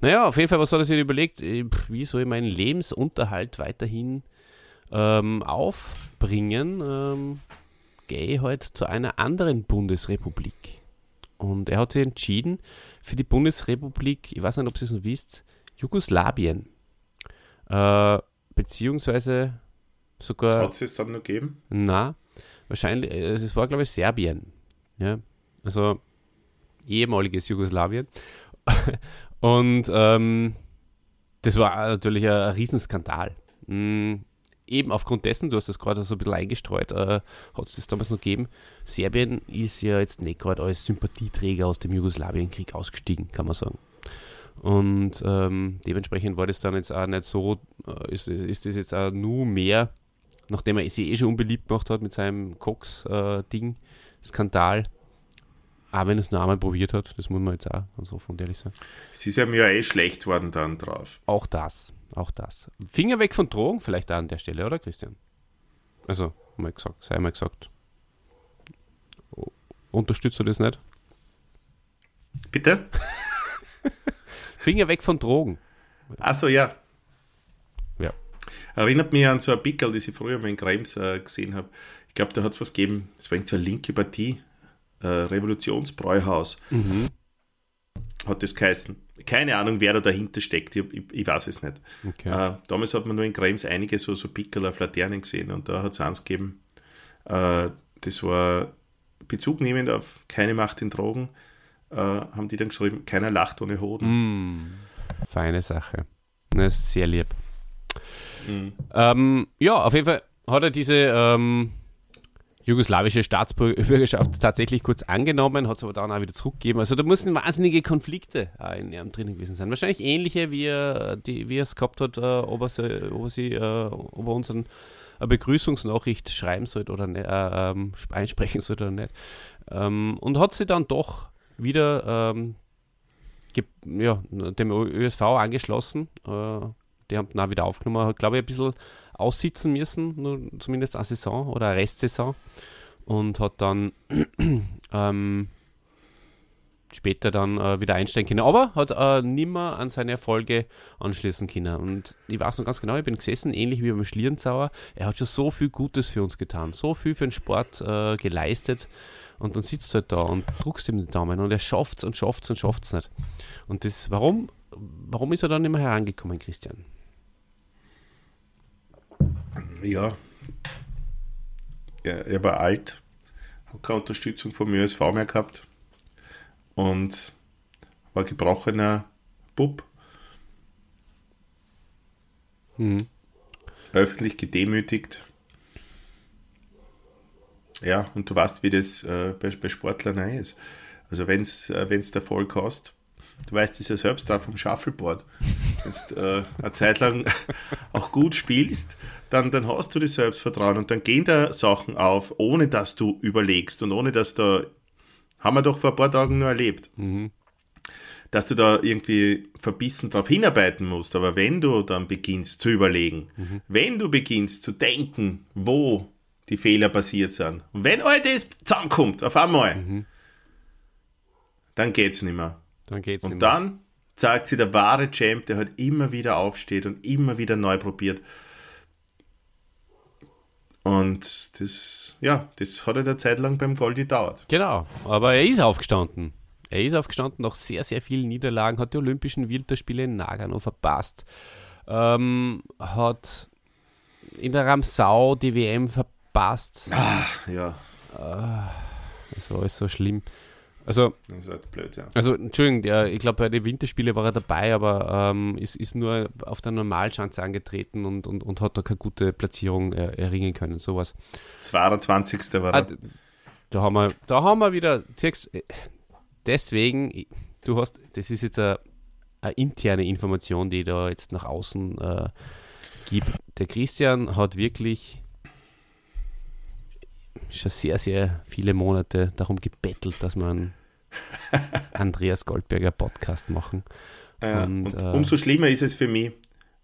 S4: Naja, auf jeden Fall, was hat er sich überlegt? Äh, Wie soll ich meinen Lebensunterhalt weiterhin ähm, aufbringen? Ähm, gehe ich halt zu einer anderen Bundesrepublik. Und er hat sich entschieden für die Bundesrepublik, ich weiß nicht, ob Sie es noch wisst, Jugoslawien. Äh, beziehungsweise sogar,
S5: Hat es es dann noch gegeben?
S4: na, wahrscheinlich, äh, es war glaube ich Serbien. Ja, also ehemaliges Jugoslawien. Und ähm, das war natürlich ein, Riesenskandal. Mm, eben aufgrund dessen, du hast das gerade so ein bisschen eingestreut, äh, hat es das damals noch gegeben. Serbien ist ja jetzt nicht gerade als Sympathieträger aus dem Jugoslawienkrieg ausgestiegen, kann man sagen. Und ähm, dementsprechend war das dann jetzt auch nicht so, äh, ist, ist das jetzt auch nur mehr, nachdem er sich eh schon unbeliebt gemacht hat mit seinem Cox-Ding, Skandal, auch wenn es noch einmal probiert hat, das muss man jetzt auch ganz offen und ehrlich sagen.
S5: Es ist ja mir eh schlecht worden dann drauf.
S4: Auch das, auch das. Finger weg von Drogen vielleicht auch an der Stelle, oder Christian? Also, mal gesagt, sei mal gesagt. Unterstützt du das nicht?
S5: Bitte?
S4: Finger weg von Drogen.
S5: Achso, ja.
S4: Ja.
S5: Erinnert mich an so ein Pickel, das ich früher mal in Krems äh, gesehen habe. Ich glaube, da hat es was gegeben. Es war so eine linke Partie. Äh, Revolutionsbräuhaus. Hat das geheißen. Keine Ahnung, wer da dahinter steckt. Ich, ich, ich weiß es nicht.
S4: Okay.
S5: Äh, damals hat man nur in Krems einige so, so Pickel auf Laternen gesehen und da hat es eins gegeben. Äh, das war bezugnehmend auf keine Macht in Drogen. Äh, haben die dann geschrieben, keiner lacht ohne Hoden.
S4: Feine Sache. Das ist sehr lieb. Ähm, ja, auf jeden Fall hat er diese ähm, jugoslawische Staatsbürgerschaft tatsächlich kurz angenommen, hat es aber dann auch wieder zurückgegeben. Also da mussten wahnsinnige Konflikte äh, in ihm drin gewesen sein. Wahrscheinlich ähnliche, wie er, es gehabt hat, äh, ob er, sie, ob er, sie, äh, ob er uns ein, eine Begrüßungsnachricht schreiben sollte oder nicht, äh, ähm, einsprechen sollte oder nicht. Ähm, und hat sie dann doch wieder ähm, ja, dem ÖSV angeschlossen. Äh, die haben dann auch wieder aufgenommen. Hat, glaube ich, ein bisschen aussitzen müssen, zumindest eine Saison oder eine Restsaison. Und hat dann ähm, später dann äh, wieder einsteigen können. Aber hat äh, nimmer an seine Erfolge anschließen können. Und ich weiß noch ganz genau, ich bin gesessen, ähnlich wie beim Schlierenzauer. Er hat schon so viel Gutes für uns getan, so viel für den Sport äh, geleistet. Und dann sitzt du halt da und druckst ihm den Daumen und er schafft es und schafft es und schafft es nicht. Und das, warum, warum ist er dann nicht mehr herangekommen, Christian?
S5: Ja. Er, er war alt, hat keine Unterstützung vom ÖSV mehr gehabt und war gebrochener Bub.
S4: Mhm.
S5: Öffentlich gedemütigt. Ja, und du weißt, wie das äh, bei, bei Sportlern ist. Also wenn es äh, wenn's der Erfolg hast, du weißt es ja selbst da vom Shuffleboard, wenn du äh, eine Zeit lang auch gut spielst, dann, dann hast du das Selbstvertrauen und dann gehen da Sachen auf, ohne dass du überlegst und ohne dass da, haben wir doch vor ein paar Tagen nur erlebt, dass du da irgendwie verbissen darauf hinarbeiten musst. Aber wenn du dann beginnst zu überlegen, wenn du beginnst zu denken, wo die Fehler passiert sind, und wenn all das zusammenkommt auf einmal, dann geht's nicht mehr.
S4: Dann geht's
S5: Und
S4: nicht mehr.
S5: dann zeigt sich der wahre Champ, der halt immer wieder aufsteht und immer wieder neu probiert. Und das, ja, das hat halt eine Zeit lang beim Gold gedauert.
S4: Genau, aber er ist aufgestanden. Er ist aufgestanden nach sehr, sehr vielen Niederlagen, hat die Olympischen Winterspiele in Nagano verpasst, ähm, hat in der Ramsau die WM verpasst.
S5: Ja,
S4: Das war alles so schlimm. Also,
S5: das war blöd, ja.
S4: also Entschuldigung, der, ich glaube, bei den Winterspielen war er dabei, aber ähm, ist, ist nur auf der Normalschanze angetreten und, und, und hat da keine gute Platzierung äh, erringen können. Sowas.
S5: 22. war
S4: Ah,
S5: er.
S4: da haben wir, da haben wir wieder, äh, deswegen, du hast, das ist jetzt eine, eine interne Information, die ich da jetzt nach außen äh, gibt. Der Christian hat wirklich schon sehr, sehr viele Monate darum gebettelt, dass wir einen Andreas Goldberger Podcast machen.
S5: Ja,
S4: und,
S5: und
S4: äh,
S5: umso schlimmer ist es für mich,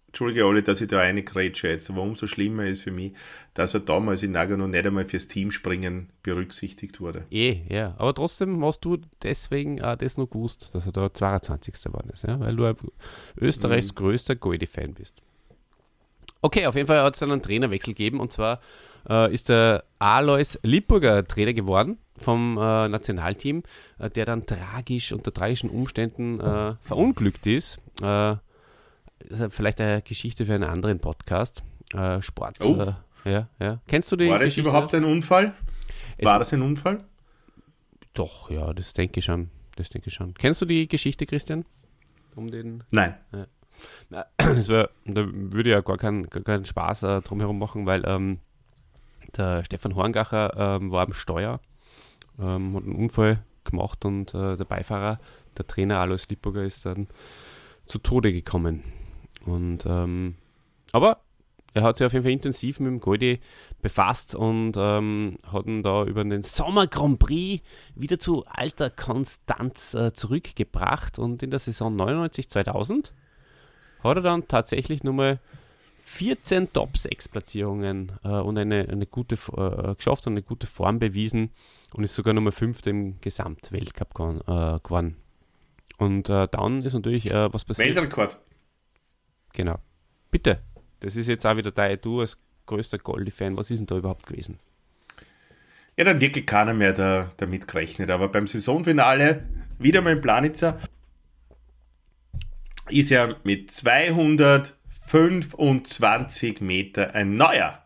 S5: Entschuldige alle, dass ich da eine grätsche jetzt, aber umso schlimmer ist für mich, dass er damals in Nagano nicht einmal fürs Teamspringen berücksichtigt wurde.
S4: Eh, ja. Aber trotzdem hast du deswegen auch das noch gewusst, dass er da 22. geworden ist, ja? weil du Österreichs größter Goldie-Fan bist. Okay, auf jeden Fall hat es dann einen Trainerwechsel gegeben und zwar äh, ist der Alois Lippurger Trainer geworden vom äh, Nationalteam, äh, der dann tragisch unter tragischen Umständen äh, verunglückt ist. Äh, ist vielleicht eine Geschichte für einen anderen Podcast. Äh, Sport.
S5: Oh.
S4: Ja, ja. Kennst du die
S5: War das
S4: Geschichte?
S5: überhaupt ein Unfall?
S4: Es-
S5: War das ein Unfall?
S4: Doch, ja, das denke ich schon. Das denke ich schon. Kennst du die Geschichte, Christian? Um den.
S5: Nein.
S4: Na, das wär, da würde ja gar keinen, gar keinen Spaß äh, drumherum machen, weil ähm, der Stefan Horngacher ähm, war am Steuer, ähm, hat einen Unfall gemacht und äh, der Beifahrer, der Trainer Alois Lipburger, ist dann zu Tode gekommen. Und ähm, aber er hat sich auf jeden Fall intensiv mit dem Goldi befasst und ähm, hat ihn da über den Sommer Grand Prix wieder zu alter Konstanz äh, zurückgebracht und in der Saison 99-2000 hat er dann tatsächlich nochmal 14 Top-6-Platzierungen äh, und eine, eine gute äh, geschafft und eine gute Form bewiesen und ist sogar Nummer 5 im Gesamtweltcup äh, gewonnen. Und äh, dann ist natürlich äh, was passiert.
S5: Weltrekord.
S4: Genau. Bitte. Das ist jetzt auch wieder dein, du als größter Goldie-Fan, was ist denn da überhaupt gewesen?
S5: Ja, dann wirklich keiner mehr da, damit gerechnet. Aber beim Saisonfinale, wieder mal in Planitzer, ist ja mit 225 Meter ein neuer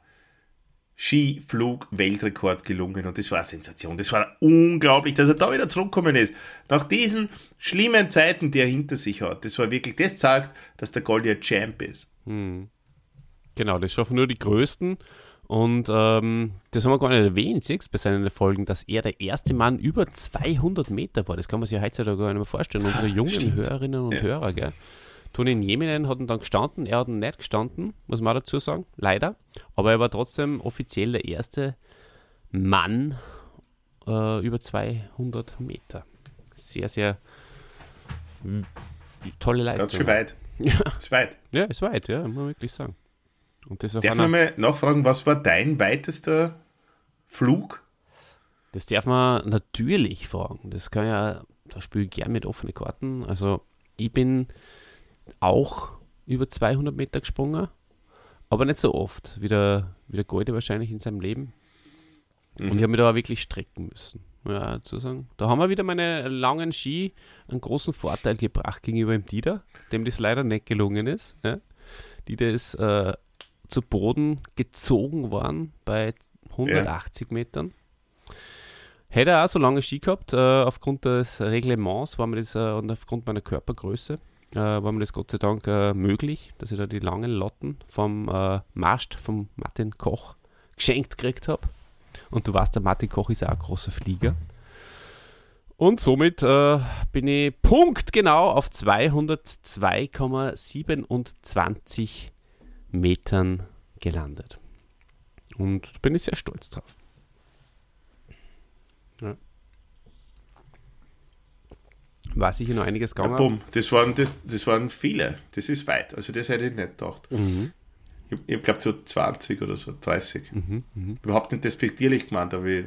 S5: Skiflug-Weltrekord gelungen. Und das war eine Sensation. Das war unglaublich, dass er da wieder zurückgekommen ist. Nach diesen schlimmen Zeiten, die er hinter sich hat. Das war wirklich, das zeigt, dass der ein Champ ist.
S4: Genau, das schaffen nur die Größten. Und ähm, das haben wir gar nicht erwähnt, siehst bei seinen Erfolgen, dass er der erste Mann über 200 Meter war. Das kann man sich heutzutage gar nicht mehr vorstellen. Unsere jungen
S5: Stimmt.
S4: Hörerinnen und Hörer, gell? Toni Nieminen hat ihn dann gestanden, er hat ihn nicht gestanden, muss man dazu sagen, leider. Aber er war trotzdem offiziell der erste Mann äh, über 200 Meter. Sehr, sehr tolle Leistung.
S5: Ganz schön weit.
S4: Ja,
S5: Ist weit.
S4: ja, ist weit, ja, muss man wirklich sagen. Und das auf
S5: Darf ich mal nachfragen, was war dein weitester Flug?
S4: Das darf man natürlich fragen. Das kann ja da spiele ich gern mit offenen Karten. Also ich bin auch über 200 Meter gesprungen, aber nicht so oft, wie der, wie der Golde wahrscheinlich in seinem Leben. Und ich habe mich da auch wirklich strecken müssen. Ja, zu sagen. Da haben wir wieder meine langen Ski einen großen Vorteil gebracht gegenüber dem Dieter, dem das leider nicht gelungen ist. Ja. Dieter ist äh, zu Boden gezogen worden bei 180 Metern. Hätte er auch so lange Ski gehabt, äh, aufgrund des Reglements war mir das äh, und aufgrund meiner Körpergröße äh, war mir das Gott sei Dank äh, möglich, dass ich da die langen Lotten vom äh, Marst, vom Martin Koch, geschenkt gekriegt habe. Und du weißt, der Martin Koch ist auch ein großer Flieger. Und somit äh, bin ich punktgenau auf 202,27 Metern gelandet. Und da bin ich sehr stolz drauf. Ja. War sicher noch einiges
S5: Ja,
S4: gegangen.
S5: bumm, das waren, das, das waren viele. Das ist weit. Also das hätte ich nicht gedacht.
S4: Mhm.
S5: Ich, ich glaube so 20 oder so, 30. Überhaupt nicht despektierlich gemeint, aber wie,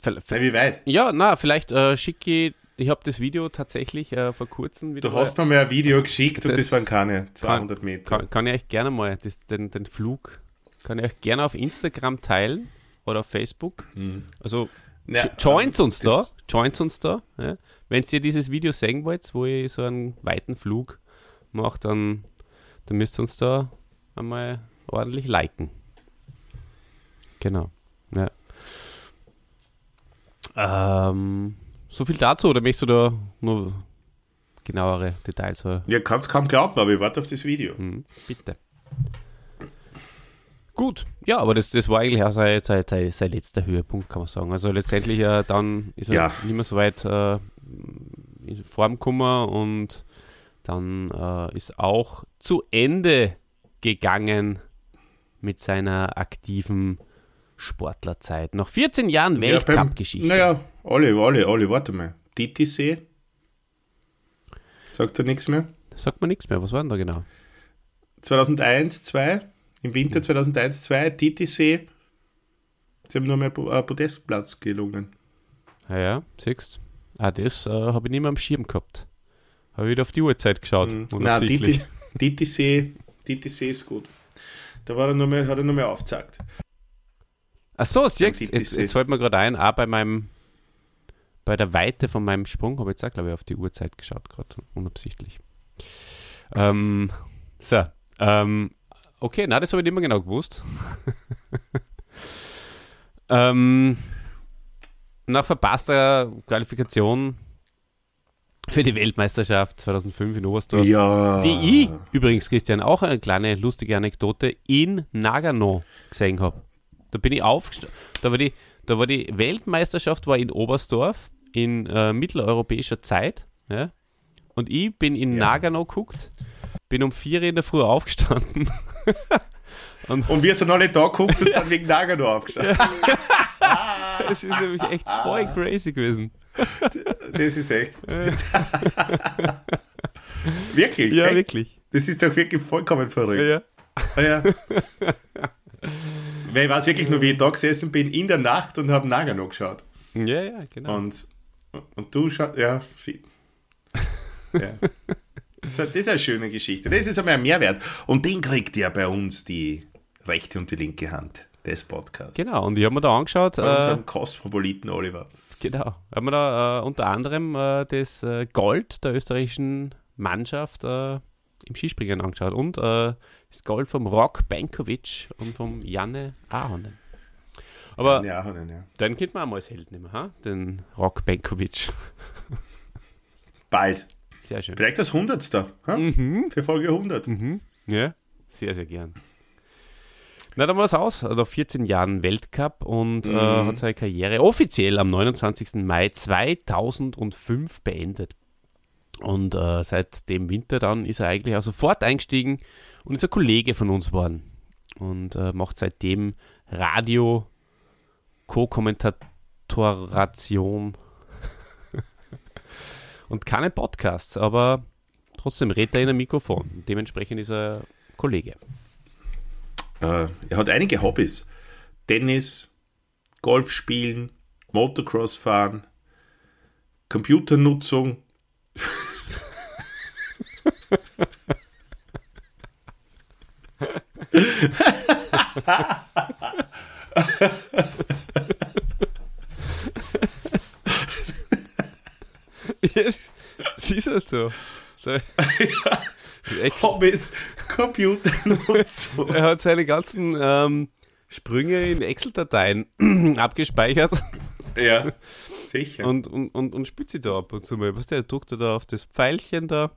S4: Ver- ver-
S5: nein, wie weit?
S4: Ja, na, vielleicht äh, schicke ich, ich habe das Video tatsächlich äh, vor kurzem wieder
S5: Du hast mir mal ein Video geschickt und
S4: Das
S5: das waren keine 200 Meter.
S4: Kann, kann ich euch gerne mal das, den, den Flug, kann ich euch gerne auf Instagram teilen oder auf Facebook. Also
S5: Ja,
S4: jo- joint uns da,
S5: das-
S4: joint uns da. Ja. Wenn ihr dieses Video sehen wollt, wo ich so einen weiten Flug mache, dann, dann müsst ihr uns da einmal ordentlich liken. Genau. Ja. Ähm, so viel dazu, oder möchtest du da nur genauere Details hören?
S5: Ja, kannst kaum glauben, aber ich warte auf das Video.
S4: Mhm, bitte. Gut, ja, aber das, das war eigentlich auch sein, sein, sein, sein letzter Höhepunkt, kann man sagen. Also letztendlich äh, dann ist er
S5: Ja.
S4: nicht mehr so weit äh, in Form gekommen und dann äh, ist auch zu Ende gegangen mit seiner aktiven Sportlerzeit. Nach 14 Jahren
S5: Ja,
S4: Weltcup-Geschichte.
S5: Naja, alle, alle, alle, warte mal. Titisee? Sagt er nichts mehr?
S4: Sagt man nichts mehr, was war denn da genau?
S5: 2001, 2, im Winter 2001, 2, Titisee. Sie haben nur mehr äh, Podestplatz gelungen.
S4: Ja, ja, siehst Ah, das äh, habe ich nicht mehr am Schirm gehabt. Habe wieder auf die Uhrzeit geschaut.
S5: Nein,
S4: unabsichtlich.
S5: Titi- Titisee, Titisee ist gut. Da war er nur mehr, hat er nur mehr aufgezeigt.
S4: Ach so, siehst
S5: Sieht
S4: jetzt, jetzt fällt mir gerade ein, auch bei meinem, bei der Weite von meinem Sprung habe ich jetzt auch, glaube ich, auf die Uhrzeit geschaut, gerade unabsichtlich. Ähm, so, ähm, okay, na, das habe ich nicht mehr genau gewusst. ähm, nach verpasster Qualifikation für die Weltmeisterschaft 2005 in Oberstdorf.
S5: Ja.
S4: Die ich übrigens, Christian, auch eine kleine lustige Anekdote in Nagano gesehen habe. Da bin ich aufgestanden. Da war die, da war die Weltmeisterschaft war in Oberstdorf in äh, mitteleuropäischer Zeit. Ja? Und ich bin in
S5: Ja.
S4: Nagano geguckt, bin um vier in der Früh aufgestanden.
S5: Und wir sind alle da geguckt und sind wegen Nagano aufgestanden.
S4: Das ist nämlich echt voll crazy gewesen.
S5: Das ist echt. wirklich?
S4: Ja,
S5: echt?
S4: wirklich.
S5: Das ist doch wirklich vollkommen verrückt.
S4: Ja.
S5: Ah, ja. Weil ich weiß wirklich nur, wie ich da gesessen bin in der Nacht und habe Nagano geschaut.
S4: Ja, ja, genau.
S5: Und, und du schaust, ja, viel. ja. Das ist, eine schöne Geschichte. Das ist einmal ein Mehrwert. Und den kriegt ja bei uns die rechte und die linke Hand des Podcasts.
S4: Genau, und ich habe mir da angeschaut. Äh,
S5: unserem Kosmopoliten Oliver.
S4: Genau. Haben wir da äh, unter anderem äh, das äh, Gold der österreichischen Mannschaft äh, im Skispringen angeschaut und äh, das Gold vom Rock Benkovic und vom Janne Ahonen. Aber
S5: Ja, ja, ja.
S4: den kennt man auch mal als Held nehmen, ha? den Rock Benkovic.
S5: Bald.
S4: Sehr schön.
S5: Vielleicht das 100. Hm? Für Folge 100.
S4: Ja, sehr, sehr gern. Na, dann war es aus. Nach 14 Jahren Weltcup und äh, hat seine Karriere offiziell am 29. Mai 2005 beendet. Und äh, seit dem Winter dann ist er eigentlich auch sofort eingestiegen und ist ein Kollege von uns geworden. Und äh, macht seitdem Radio, Co-Kommentatoration und keine Podcasts, aber trotzdem redet er in ein Mikrofon. Dementsprechend ist er Kollege.
S5: Äh, er hat einige Hobbys. Tennis, Golf spielen, Motocross fahren, Computernutzung.
S4: Siehst du so? so. Ex-
S5: Hobbys, Computernutzung.
S4: er hat seine ganzen ähm, Sprünge in Excel-Dateien abgespeichert
S5: ja, sicher.
S4: und, und, und, und spielt sie da ab und zu mal. Was der drückt er da auf das Pfeilchen da?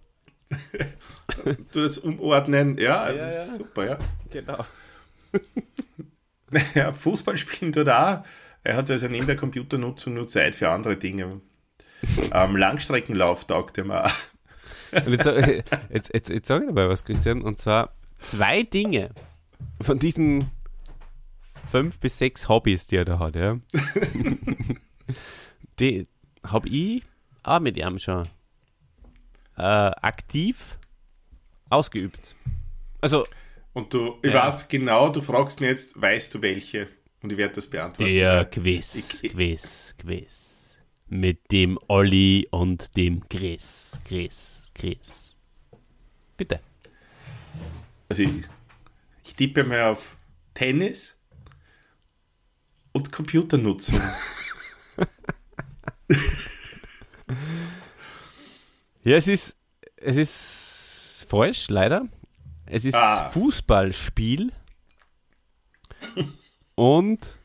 S5: du das umordnen, ja,
S4: Ja,
S5: das ist
S4: ja.
S5: super, ja.
S4: Genau.
S5: ja. Fußball spielen tut auch. Er hat also neben der Computernutzung nur Zeit für andere Dinge. Ähm, Langstreckenlauf taugt ihm auch.
S4: Jetzt, jetzt, jetzt, jetzt sage ich mal was, Christian. Und zwar zwei Dinge von diesen fünf bis sechs Hobbys, die er da hat, ja. die habe ich auch mit ihm schon äh, aktiv ausgeübt. Also,
S5: Und du, ich
S4: Ja.
S5: weiß genau, du fragst mir jetzt, weißt du welche? Und ich werde das beantworten.
S4: der Quiz,
S5: Ich- ich-
S4: Quiz, Quiz. Mit dem Olli und dem Chris. Chris, Chris. Bitte.
S5: Also ich, ich tippe mal auf Tennis und Computernutzung.
S4: Ja, es ist, es ist falsch, leider. Es ist
S5: Ah.
S4: Fußballspiel. Und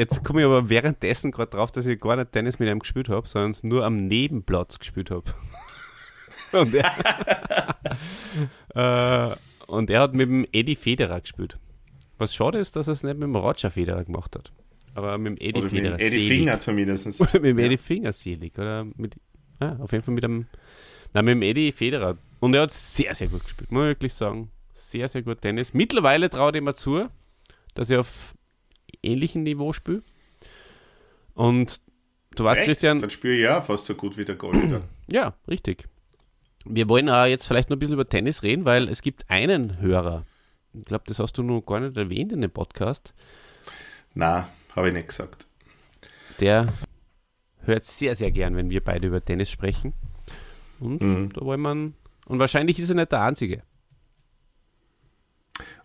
S4: jetzt komme ich aber währenddessen gerade drauf, dass ich gar nicht Tennis mit ihm gespielt habe, sondern es nur am Nebenplatz gespielt habe. und, er, äh, und er hat mit dem Eddie Federer gespielt. Was schade ist, dass er es nicht mit dem Roger Federer gemacht hat. Aber mit dem Eddie
S5: Oder mit
S4: Federer.
S5: dem Eddie
S4: selig.
S5: Finger zumindest.
S4: Oder mit dem Eddie Finger selig. Oder mit, ja, auf jeden Fall mit dem, nein, mit dem Eddie Federer. Und er hat sehr, sehr gut gespielt, muss ich wirklich sagen. Sehr, sehr gut Tennis. Mittlerweile traut ihm zu, dass er auf ähnlichem Niveau spielt. Und du weißt,
S5: Echt?
S4: Christian,
S5: Dann spüre ich ja fast so gut wie der Gold.
S4: ja, richtig. Wir wollen äh, jetzt vielleicht noch ein bisschen über Tennis reden, weil es gibt einen Hörer. Ich glaube, das hast du noch gar nicht erwähnt in dem Podcast.
S5: Na, habe ich nicht gesagt.
S4: der hört sehr, sehr gern, wenn wir beide über Tennis sprechen. Und
S5: Mhm.
S4: da wollen wir. Und wahrscheinlich ist er nicht der Einzige.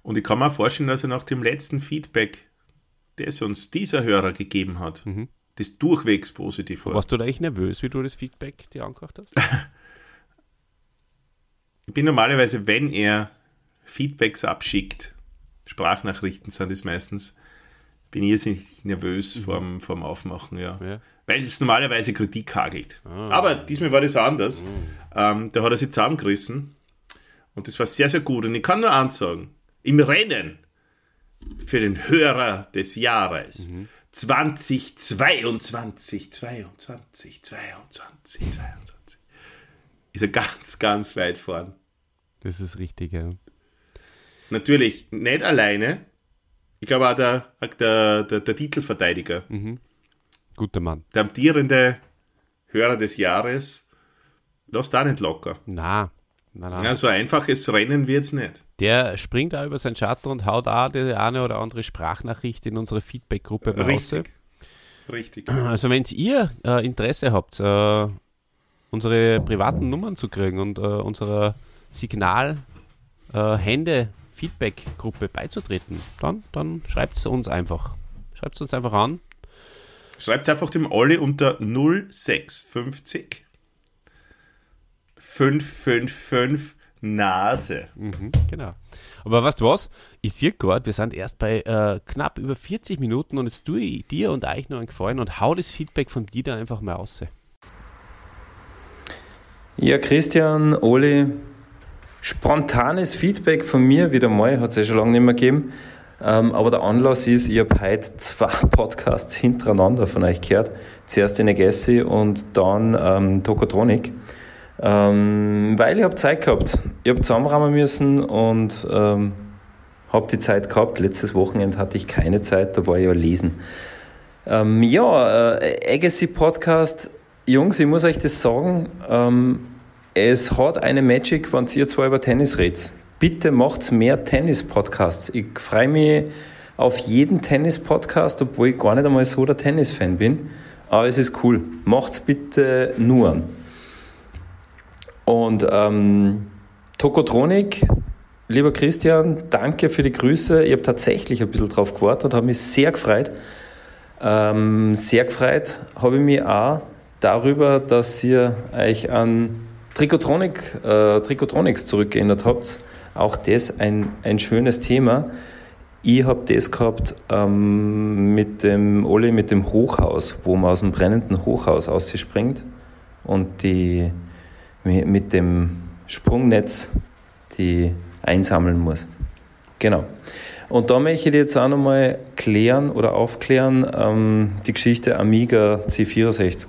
S5: Und ich kann mir vorstellen, dass er nach dem letzten Feedback, das uns dieser Hörer gegeben hat,
S4: Mhm.
S5: das durchwegs positiv war.
S4: Warst du da eigentlich nervös, wie du das Feedback dir angehört hast?
S5: Ich bin normalerweise, wenn er Feedbacks abschickt, Sprachnachrichten sind es meistens, bin ich jetzt nicht nervös vorm, vorm Aufmachen, ja.
S4: Ja.
S5: Weil es normalerweise Kritik hagelt. Aber diesmal war das anders. Ähm, da hat er sich zusammengerissen und das war sehr, sehr gut. Und ich kann nur eins sagen, im Rennen für den Hörer des Jahres 2022, 22, 22, 22 ist er ganz, ganz weit vorn.
S4: Das ist richtig, ja.
S5: Natürlich nicht alleine. Ich glaube auch der, der, der, der Titelverteidiger,
S4: Guter Mann.
S5: der amtierende Hörer des Jahres, lasst da nicht locker.
S4: Na, na, na.
S5: Ja, so einfaches Rennen wird es nicht.
S4: Der springt da über seinen Schatten und haut auch die eine oder andere Sprachnachricht in unsere Feedback-Gruppe raus.
S5: Richtig. Richtig.
S4: Also wenn ihr äh, Interesse habt, äh, unsere privaten Nummern zu kriegen und äh, unserer Signal äh, Hände Feedback-Gruppe beizutreten, dann, dann schreibt es uns einfach. Schreibt es uns einfach an.
S5: Schreibt einfach dem Olli unter 0650 555 Nase.
S4: Mhm, genau. Aber weißt du was? Ich sehe gerade, wir sind erst bei äh, knapp über 40 Minuten und jetzt tue ich dir und euch noch einen Gefallen und hau das Feedback von dir da einfach mal raus.
S7: Ja, Christian, Oli, spontanes Feedback von mir wieder mal, hat es ja schon lange nicht mehr gegeben. Ähm, aber der Anlass ist, ich habe heute zwei Podcasts hintereinander von euch gehört. Zuerst in Agassi und dann ähm, Tokotronik. Ähm, weil ich habe Zeit gehabt. Ich habe zusammenrahmen müssen und ähm, habe die Zeit gehabt. Letztes Wochenende hatte ich keine Zeit, da war ich ja lesen. Ähm, ja, äh, Agassi Podcast, Jungs, ich muss euch das sagen, ähm, es hat eine Magic, wenn ihr zwei über Tennis redet. Bitte macht mehr Tennis-Podcasts. Ich freue mich auf jeden Tennis-Podcast, obwohl ich gar nicht einmal so der Tennis-Fan bin. aber es ist cool. Macht's bitte nur. Und ähm, Tokotronik, lieber Christian, danke für die Grüße. Ich habe tatsächlich ein bisschen drauf gewartet und habe mich sehr gefreut. Ähm, sehr gefreut habe ich mich auch darüber, dass ihr euch an Trikotronik, äh, Trikotronics zurückgeändert habt. Auch das ein, ein schönes Thema. Ich habe das gehabt ähm, mit dem Oli, mit dem Hochhaus, wo man aus dem brennenden Hochhaus ausspringt und die mit dem Sprungnetz die einsammeln muss. Genau. Und da möchte ich jetzt auch nochmal klären oder aufklären ähm, die Geschichte Amiga C64.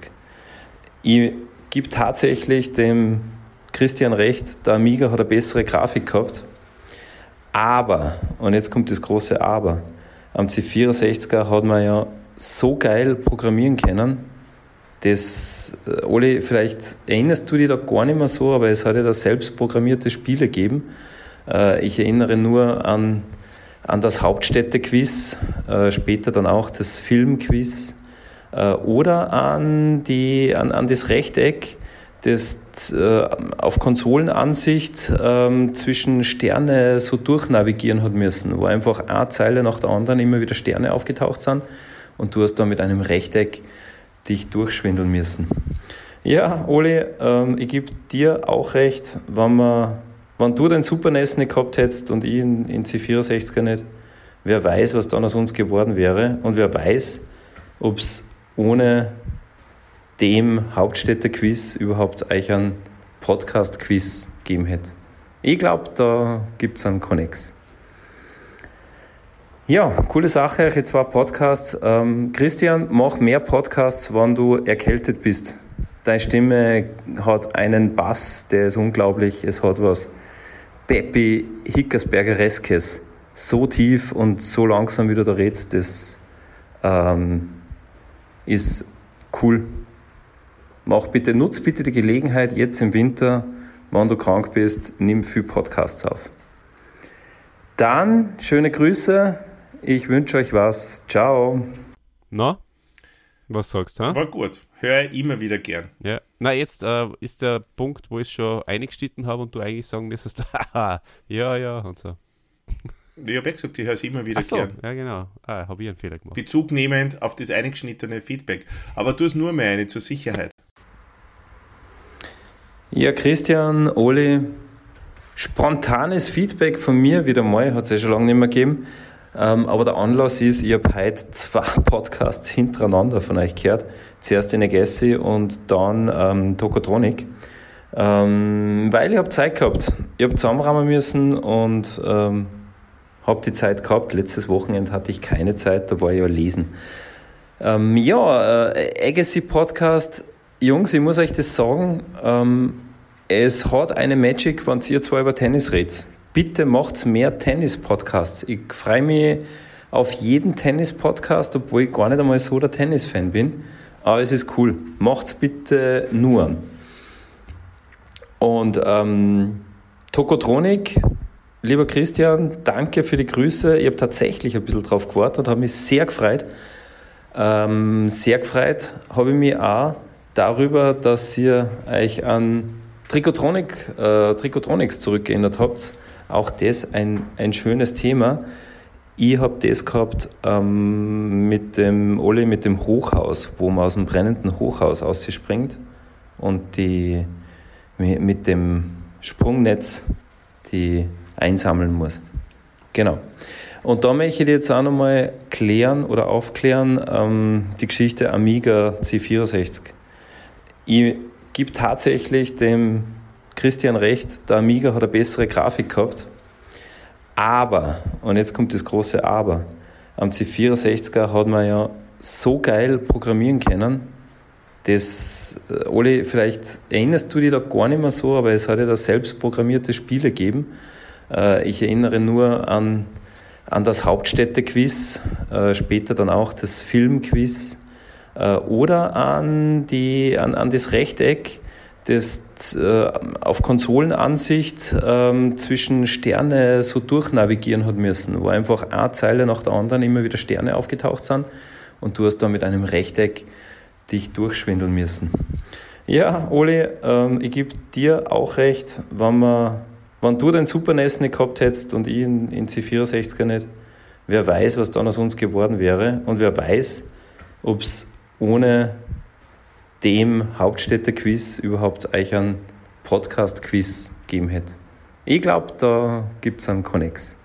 S7: Ich gebe tatsächlich dem Christian recht, der Amiga hat eine bessere Grafik gehabt. Aber, und jetzt kommt das große Aber, am C64er hat man ja so geil programmieren können, das, äh, Oli, vielleicht erinnerst du dich da gar nicht mehr so, aber es hat ja da selbst programmierte Spiele gegeben. Äh, ich erinnere nur an, an das Hauptstädte-Quiz, äh, später dann auch das Film-Quiz oder an, die, an, an das Rechteck, das auf Konsolenansicht ähm, zwischen Sterne so durchnavigieren hat müssen, wo einfach eine Zeile nach der anderen immer wieder Sterne aufgetaucht sind und du hast da mit einem Rechteck dich durchschwindeln müssen. Ja, Oli, ähm, ich gebe dir auch recht, wenn, man, wenn du den Super NES nicht gehabt hättest und ich in, in C64er nicht, wer weiß, was dann aus uns geworden wäre und wer weiß, ob es ohne dem Hauptstädter-Quiz überhaupt euch einen Podcast-Quiz geben hätte. Ich glaube, da gibt es einen Connex. Ja, coole Sache, ich zwei Podcasts. Ähm, Christian, mach mehr Podcasts, wenn du erkältet bist. Deine Stimme hat einen Bass, der ist unglaublich. Es hat was Peppi Hickersbergereskes. So tief und so langsam, wie du da redest, das ähm, ist cool. Mach bitte, nutz bitte die Gelegenheit jetzt im Winter, wenn du krank bist, nimm viel Podcasts auf. Dann schöne Grüße ich wünsche euch was. Ciao.
S4: Na? Was sagst du? Ha?
S5: War gut. Höre immer wieder gern.
S4: Ja. Na, jetzt äh, ist der Punkt, wo ich schon eingeschnitten habe und du eigentlich sagen müsstest, haha, ja, ja und so.
S5: Ich habe ja gesagt, ich höre es immer wieder
S4: Ach so,
S5: gern.
S4: Ja, genau. Ah, habe ich einen Fehler gemacht.
S5: Bezug nehmend auf das eingeschnittene Feedback. Aber du hast nur mehr eine zur Sicherheit.
S7: Ja, Christian, Oli, spontanes Feedback von mir wieder mal, hat es ja schon lange nicht mehr gegeben. Ähm, aber der Anlass ist, ich habe heute zwei Podcasts hintereinander von euch gehört. Zuerst in Negessi und dann ähm, Tokotronik. Ähm, weil ich habe Zeit gehabt. Ich habe zusammenrahmen müssen und ähm, habe die Zeit gehabt. Letztes Wochenende hatte ich keine Zeit, da war ich ja lesen. Ähm, ja, äh, Agassi Podcast. Jungs, ich muss euch das sagen. Ähm, es hat eine Magic, wenn ihr zwei über Tennis redet bitte macht mehr Tennis-Podcasts. Ich freue mich auf jeden Tennis-Podcast, obwohl ich gar nicht einmal so der Tennis-Fan bin. Aber es ist cool. Macht's bitte nur. Und ähm, Tokotronik, lieber Christian, danke für die Grüße. Ich habe tatsächlich ein bisschen drauf gewartet und habe mich sehr gefreut. Ähm, sehr gefreut habe ich mich auch darüber, dass ihr euch an Trikotronik, äh, Trikotronics zurückgeändert habt. Auch das ein, ein schönes Thema. Ich habe das gehabt ähm, mit dem Oli, mit dem Hochhaus, wo man aus dem brennenden Hochhaus ausspringt und die mit dem Sprungnetz die einsammeln muss. Genau. Und da möchte ich jetzt auch nochmal klären oder aufklären ähm, die Geschichte Amiga C64. Ich gebe tatsächlich dem Christian recht, der Amiga hat eine bessere Grafik gehabt. Aber, und jetzt kommt das große Aber, am C64er hat man ja so geil programmieren können, das, äh, Oli, vielleicht erinnerst du dich da gar nicht mehr so, aber es hat ja da selbst programmierte Spiele gegeben. Äh, ich erinnere nur an, an das Hauptstädte-Quiz, äh, später dann auch das Film-Quiz oder an, die, an, an das Rechteck, das äh, auf Konsolenansicht ähm, zwischen Sterne so durchnavigieren hat müssen, wo einfach eine Zeile nach der anderen immer wieder Sterne aufgetaucht sind und du hast da mit einem Rechteck dich durchschwindeln müssen. Ja, Oli, ähm, ich gebe dir auch recht, wenn, man, wenn du den Super NES nicht gehabt hättest und ich in, in C64er nicht, wer weiß, was dann aus uns geworden wäre und wer weiß, ob es ohne dem Hauptstädter-Quiz überhaupt euch einen Podcast-Quiz geben hätte. Ich glaube, da gibt es einen Connex.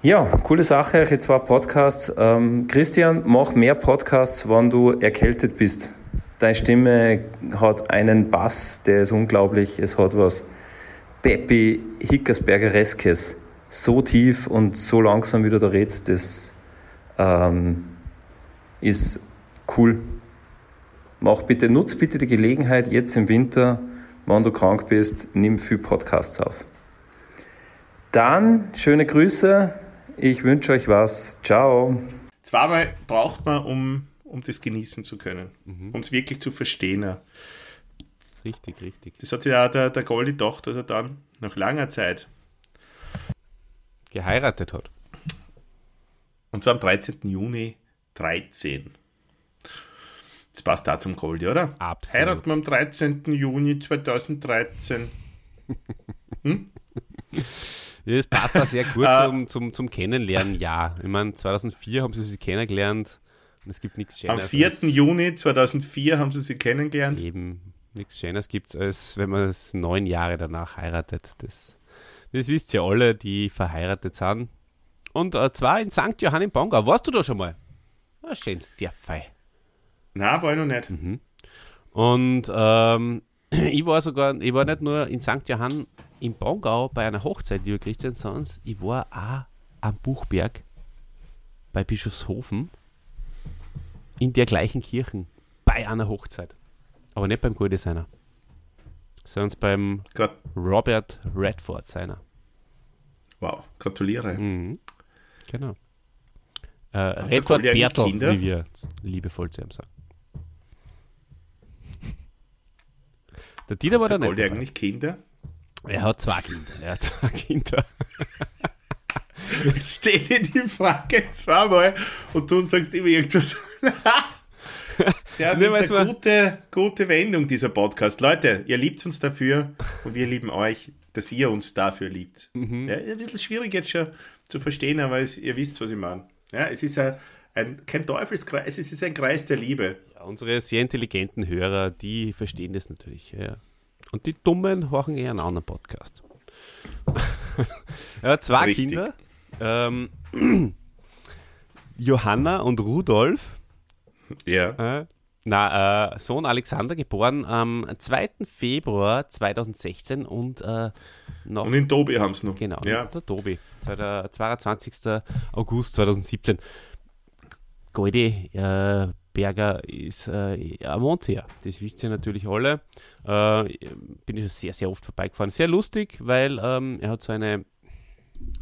S7: Ja, coole Sache, eure zwei Podcasts. Ähm, Christian, mach mehr Podcasts, wenn du erkältet bist. Deine Stimme hat einen Bass, der ist unglaublich. Es hat was Peppi Hickersbergereskes. So tief und so langsam, wie du da redest, das ähm, ist cool. Mach bitte, nutz bitte die Gelegenheit jetzt im Winter, wenn du krank bist, nimm viel Podcasts auf. Dann schöne Grüße. Ich wünsche euch was. Ciao.
S5: Zweimal braucht man, um, um das genießen zu können, um es wirklich zu verstehen. ja.
S4: Richtig, richtig.
S5: Das hat sich auch der, der Goldi gedacht, dass er dann nach langer Zeit,
S4: Geheiratet hat.
S5: und zwar am 13. Juni 13. Das passt da zum Goldi, oder?
S4: Absolut.
S5: Heiraten wir am 13. Juni 2013.
S4: Ja, das passt da sehr gut
S5: Äh.
S4: zum, zum, zum Kennenlernen, ja. Ich meine, 2004 haben sie sich kennengelernt und es gibt nichts
S5: Am
S4: Schöneres.
S5: 4.
S4: als-
S5: Juni 2004 haben sie sich kennengelernt.
S4: Eben, nichts Schönes gibt es, als wenn man es neun Jahre danach heiratet. Das, das wisst ihr alle, die verheiratet sind. Und äh, zwar in St. Johann im Bongau. Warst du da schon mal? Ah, schönes Dörfei.
S5: Nein, war ich noch nicht.
S4: Und ähm, ich war sogar, ich war nicht nur in St. Johann im Bongau bei einer Hochzeit, lieber Christian, sondern ich war auch am Buchberg bei Bischofshofen in der gleichen Kirche bei einer Hochzeit. Aber nicht beim Golddesigner, sondern beim
S5: Grat
S4: Robert Redford seiner.
S5: wow, gratuliere.
S4: Mhm. Genau. Äh, Redford Bertel, wie wir liebevoll zu ihm sagen. Der Dieter war
S5: Der
S4: da nicht.
S5: Eigentlich Kinder?
S4: Er hat zwei Kinder. Er hat zwei Kinder.
S5: Ich stelle die Frage zweimal und du sagst immer irgendwas. Der hat
S4: Nur
S5: eine gute, gute Wendung, dieser Podcast. Leute, ihr liebt uns dafür und wir lieben euch, dass ihr uns dafür liebt.
S4: Mhm.
S5: Ja, ein bisschen schwierig jetzt schon zu verstehen, aber es, ihr wisst, was ich meine. Ja, es ist ein, ein, kein Teufelskreis, es ist ein Kreis der Liebe.
S4: Ja, unsere sehr intelligenten Hörer, die verstehen das natürlich. Ja. Und die Dummen horchen eher einen anderen Podcast. er hat zwei
S5: Richtig.
S4: Kinder. Ähm, Johanna und Rudolf.
S5: Ja.
S4: Äh, na, äh, Sohn Alexander, geboren am 2. Februar 2016 und äh, noch
S5: Und in Tobi haben sie noch.
S4: Genau,
S5: Ja.
S4: der Tobi. Der 22. August 2017. Goldi äh, Berger ist äh, ein Mondsee. Das wisst ihr natürlich alle. Äh, bin ich schon sehr, sehr oft vorbeigefahren. Sehr lustig, weil ähm, er hat so eine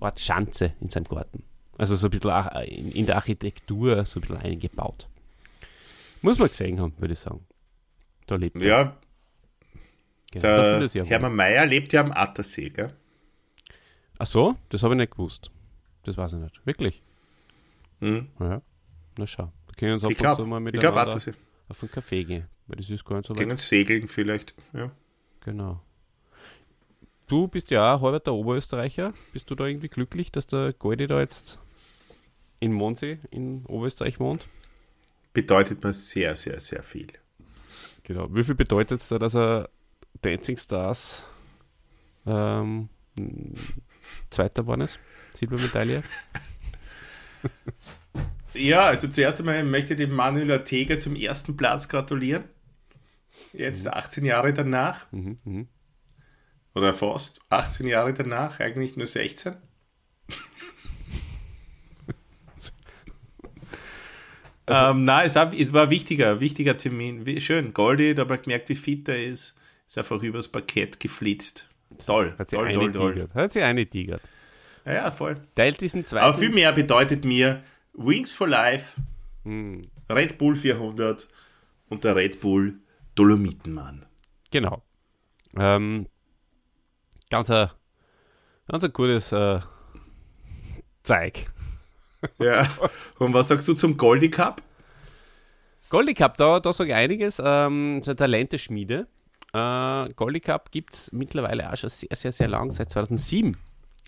S4: Art Schanze in seinem Garten. Also so ein bisschen ach- in, der Architektur so ein bisschen eingebaut. Muss man gesehen haben, würde ich sagen. Da lebt er.
S5: Ja,
S4: Genau,
S5: der
S4: er auch
S5: Hermann Mayer lebt ja am Attersee, gell?
S4: Ach so, das habe ich nicht gewusst. Das weiß ich nicht. Wirklich?
S5: Mhm.
S4: Ja. Na schau. Da können wir uns ab
S5: Ich
S4: und
S5: glaube,
S4: zu mal miteinander
S5: Attersee.
S4: auf einen Kaffee gehen. Weil das ist gar nicht so weit.
S5: Gegen Segeln vielleicht. Ja.
S4: Genau. Du bist ja auch halber der Oberösterreicher. Bist du da irgendwie glücklich, dass der Goldi da jetzt in Mondsee in Oberösterreich wohnt?
S5: Bedeutet mir sehr, sehr, sehr viel.
S4: Genau. Wie viel bedeutet es da, dass er Dancing Stars ähm, Zweiter geworden ist? Silbermedaille?
S5: Ja, also zuerst einmal möchte ich dem Manuel Ortega zum ersten Platz gratulieren. Jetzt 18 Jahre danach.
S4: Mhm, mhm.
S5: Oder fast 18 Jahre danach, eigentlich nur 16. ähm, nein, es, hab, es war ein wichtiger, wichtiger Termin. Wie, schön, Goldi, da hat man gemerkt, wie fit er ist. Ist einfach übers Parkett geflitzt. Toll,
S4: Hat sie
S5: toll, toll, toll.
S4: Hat sie eingetigert.
S5: Ja, ja, voll.
S4: Teilt diesen zweiten.
S5: Aber viel mehr bedeutet mir Wings for Life,
S4: Hm,
S5: Red Bull 400 und der Red Bull Dolomitenmann.
S4: Genau. Ähm, ganz, ein, ganz ein gutes äh, Zeig.
S5: Ja. Und was sagst du zum Goldie Cup?
S4: Goldie Cup, da, da sage ich einiges. Ähm, so Talenteschmiede. Äh, Goldie Cup gibt es mittlerweile auch schon sehr, sehr, sehr lang, seit 2007.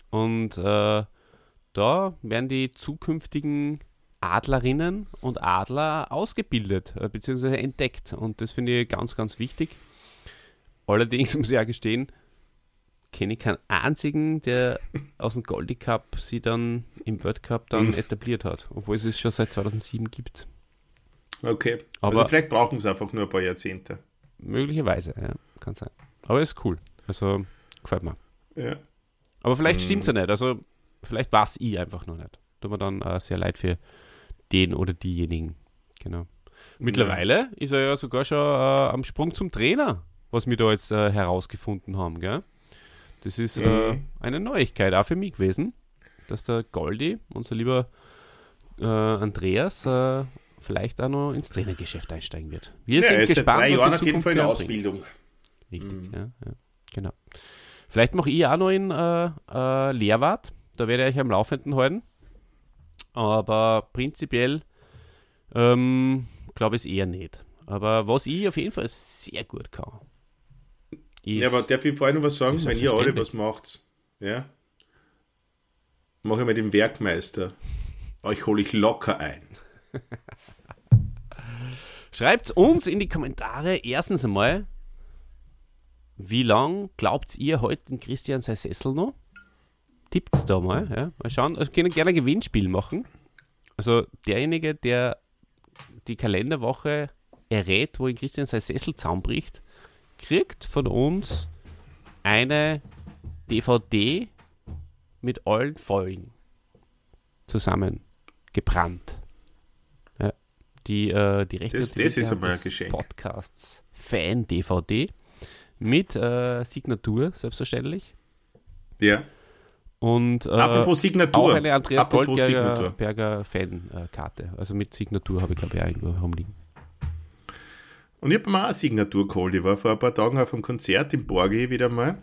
S4: Und äh, da werden die zukünftigen Adlerinnen und Adler ausgebildet äh, bzw. entdeckt. Und das finde ich ganz, ganz wichtig. Allerdings muss ich auch gestehen, kenne ich keinen einzigen, der aus dem Goldie Cup sie dann im World Cup dann
S5: Mhm.
S4: etabliert hat, obwohl es es schon seit 2007 gibt.
S5: Okay.
S4: Aber-
S5: also vielleicht brauchen sie einfach nur ein paar Jahrzehnte.
S4: Möglicherweise, ja, kann sein. Aber ist cool. Also gefällt mir.
S5: Ja.
S4: Aber vielleicht
S5: Mhm.
S4: stimmt's ja nicht. Also vielleicht war es ich einfach noch nicht. Tut mir dann äh, sehr leid für den oder diejenigen. Genau. Mittlerweile ist er ja sogar schon äh, am Sprung zum Trainer, was wir da jetzt äh, herausgefunden haben. Gell? Das ist äh,
S5: Mhm.
S4: eine Neuigkeit auch für mich gewesen, dass der Goldi, unser lieber äh, Andreas, äh, vielleicht auch noch ins Trainergeschäft einsteigen wird. Wir
S5: ja,
S4: sind gespannt,
S5: drei Jahren
S4: die
S5: auf jeden Fall in. Ausbildung.
S4: Richtig,
S5: Mhm.
S4: ja, ja, genau. Vielleicht mache ich auch noch in äh, äh, Lehrwart, da werde ich euch am Laufenden halten. Aber prinzipiell ähm, glaube ich es eher nicht. Aber was ich auf jeden Fall sehr gut kann. Ist,
S5: Ja, aber darf ich vorher noch was sagen? Wenn ihr alle was macht, ja, mache ich mit dem Werkmeister. Euch hole ich locker ein.
S4: Schreibt uns in die Kommentare erstens einmal, wie lang glaubt ihr heute den Christian sein Sessel noch? Tippt's da mal, ja. Mal schauen. Also können gerne ein Gewinnspiel machen. Also derjenige, der die Kalenderwoche errät, wo in Christian sein Sessel zusammenbricht, kriegt von uns eine DVD mit allen Folgen zusammen gebrannt. Ja. Die, äh, die Rechte
S5: Das- das
S4: Rechte
S5: ist
S4: haben
S5: einmal ein
S4: des
S5: Geschenk.
S4: Podcasts Fan DVD mit äh, Signatur, selbstverständlich.
S5: Ja.
S4: Und äh,
S5: Apropos Signatur.
S4: auch eine Andreas
S5: Apropos
S4: Goldberger
S5: Signatur.
S4: Berger Fan-Karte. Also mit Signatur habe ich, glaube ich, auch irgendwo rumliegen.
S5: Und ich habe mir auch eine Signatur geholt. Ich war vor ein paar Tagen auf einem Konzert im Borgi wieder mal.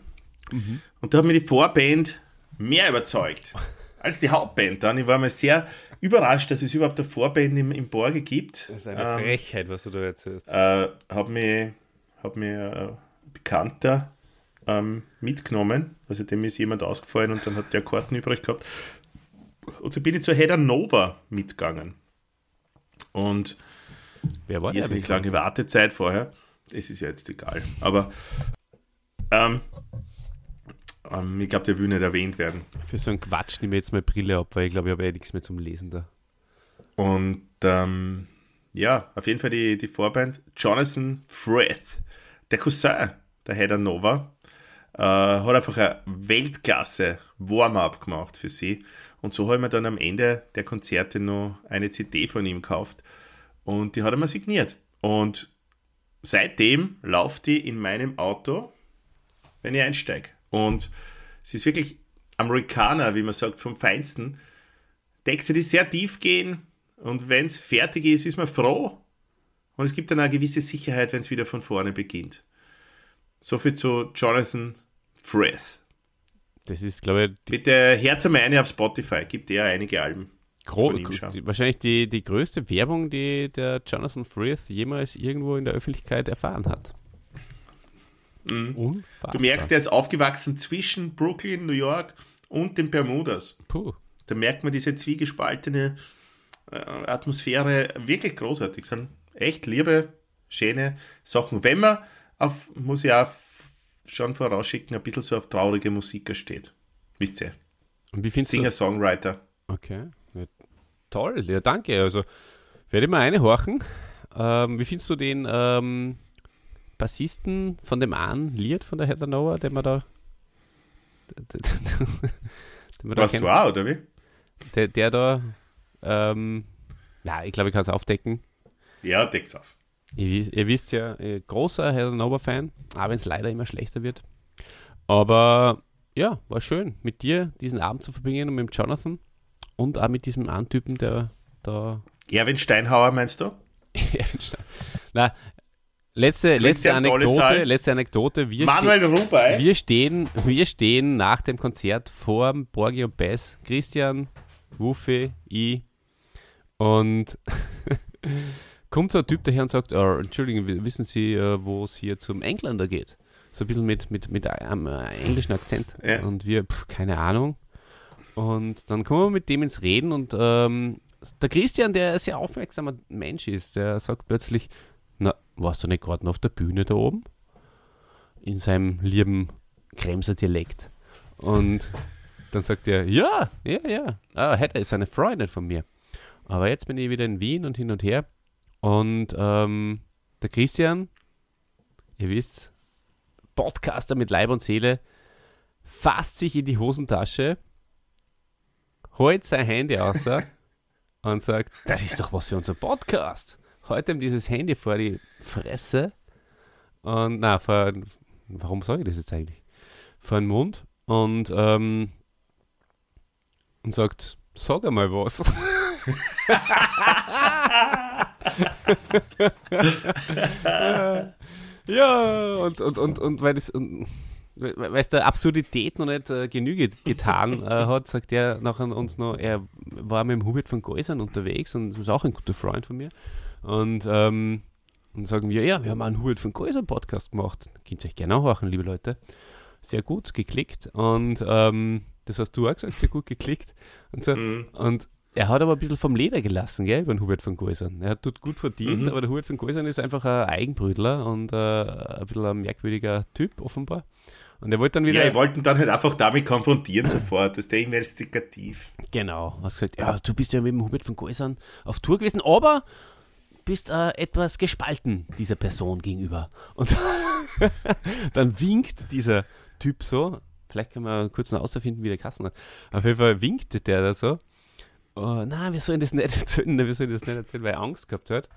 S4: Mhm.
S5: Und da hat mir die Vorband mehr überzeugt als die Hauptband dann. Ich war mal sehr überrascht, dass es überhaupt eine Vorband im, im Borgi gibt.
S4: Das ist
S5: Ähm,
S4: Frechheit, was du da erzählst.
S5: äh, hat mir, hat mir äh, ein Bekannter ähm, mitgenommen. Also dem ist jemand ausgefallen und dann hat der Karten übrig gehabt. Und so bin ich zur Header Nova mitgegangen. Und
S4: Wer war
S5: irrsinnig halt lange Wartezeit vorher. Es ist ja jetzt egal. Aber ähm, ähm, ich glaube, der will nicht erwähnt werden.
S4: Für so einen Quatsch nehme ich jetzt meine Brille ab, weil ich glaube, ich habe eh nichts mehr zum Lesen da.
S5: Und ähm, ja, auf jeden Fall die, die Vorband Jonathan Frith, der Cousin der Heather Nova, äh, hat einfach eine Weltklasse Warm-up gemacht für sie. Und so haben wir dann am Ende der Konzerte noch eine CD von ihm gekauft. Und die hat er mir signiert. Und seitdem läuft die in meinem Auto, wenn ich einsteige. Und sie ist wirklich Amerikaner, wie man sagt, vom Feinsten. Texte, die sehr tief gehen. Und wenn es fertig ist, ist man froh. Und es gibt dann eine gewisse Sicherheit, wenn es wieder von vorne beginnt. Soviel zu Jonathan Frith.
S4: Das ist, glaube ich,
S5: Bitte Herz einmal eine auf Spotify. Gibt er einige Alben.
S4: Gro wahrscheinlich die, die größte Werbung, die der Jonathan Frith jemals irgendwo in der Öffentlichkeit erfahren hat.
S5: Mhm. Du merkst, er ist aufgewachsen zwischen Brooklyn, New York und den Bermudas.
S4: Puh.
S5: Da merkt man diese zwiegespaltene äh, Atmosphäre wirklich großartig. Das sind echt liebe, schöne Sachen. Wenn man auf, muss ich auch schon vorausschicken, ein bisschen so auf traurige Musiker steht. Wisst ihr?
S4: Und wie findest du
S5: Singer-Songwriter.
S4: Okay. Ja, toll, ja, danke. Also, werde ich mal eine horchen. Ähm, wie findest du den ähm, Bassisten von dem einen Lied von der Heather Noah, den wir da. den wir da
S5: Warst
S4: kennen?
S5: du auch, oder wie?
S4: Der, der da. Ähm, ja, ich glaube, ich kann es aufdecken.
S5: Ja, deck's auf.
S4: Ihr, wisst- ihr wisst ja, äh, großer Heather Nova-Fan, auch wenn es leider immer schlechter wird. Aber ja, war schön, mit dir diesen Abend zu verbringen und mit Jonathan und auch mit diesem einen Typen, der da.
S5: Erwin Steinhauer meinst du?
S4: Erwin Na, letzte, letzte Anekdote, letzte Anekdote. Wir,
S5: Manuel Rubey.
S4: wir, stehen, wir stehen nach dem Konzert vor Borgi und Bass. Christian, Wuffe, ich und kommt so ein Typ daher und sagt, Entschuldigung, w- wissen Sie, äh, wo es hier zum Engländer geht? So ein bisschen mit, mit, mit einem äh, englischen Akzent.
S5: Ja.
S4: Und wir, pff, keine Ahnung. Und dann kommen wir mit dem ins Reden und ähm, der Christian, der ein sehr aufmerksamer Mensch ist, der sagt plötzlich, na, warst du nicht gerade noch auf der Bühne da oben? In seinem lieben Kremser Dialekt. Und dann sagt er, ja, ja, ja. Ah, Hedda ist eine Freundin von mir. Aber jetzt bin ich wieder in Wien und hin und her. Und ähm, der Christian, ihr wisst, Podcaster mit Leib und Seele, fasst sich in die Hosentasche, holt sein Handy raus und sagt, das ist doch was für unser Podcast. Heute ihm dieses Handy vor die Fresse und na, vor, warum sage ich das jetzt eigentlich? Vor den Mund und, ähm, und sagt, sag einmal was. ja, und, und, und, und weil es und, weil es der Absurdität noch nicht äh, Genüge getan äh, hat, sagt er nachher uns noch, er war mit dem Hubert von Geusern unterwegs und ist auch ein guter Freund von mir. Und, ähm, und sagen wir, ja, wir haben einen Hubert von Geusern Podcast gemacht. Könnt ihr euch gerne anhören, liebe Leute. Sehr gut geklickt. Und ähm, das hast du auch gesagt, sehr gut geklickt. Und, so.
S5: Mhm.
S4: und er hat aber ein bisschen vom Leder gelassen, gell, über den Hubert von Geusern. Er hat dort gut verdient,
S5: Mhm.
S4: aber der Hubert von Geusern ist einfach ein Eigenbrötler und äh, ein bisschen ein merkwürdiger Typ, offenbar. Und er wollte dann wieder.
S5: Ja, ich wollte ihn dann halt einfach damit konfrontieren sofort. Das ist der investigativ.
S4: Genau, hast gesagt, ja, du bist ja mit dem Hubert von Geusern auf Tour gewesen, aber bist äh, etwas gespalten dieser Person gegenüber. Und dann winkt dieser Typ so, vielleicht können wir kurz noch ausfinden, wie der Kassen hat. Auf jeden Fall winkte der da so. Oh, na, wir sollen das nicht erzählen, wir sollen das nicht erzählen, weil er Angst gehabt hat.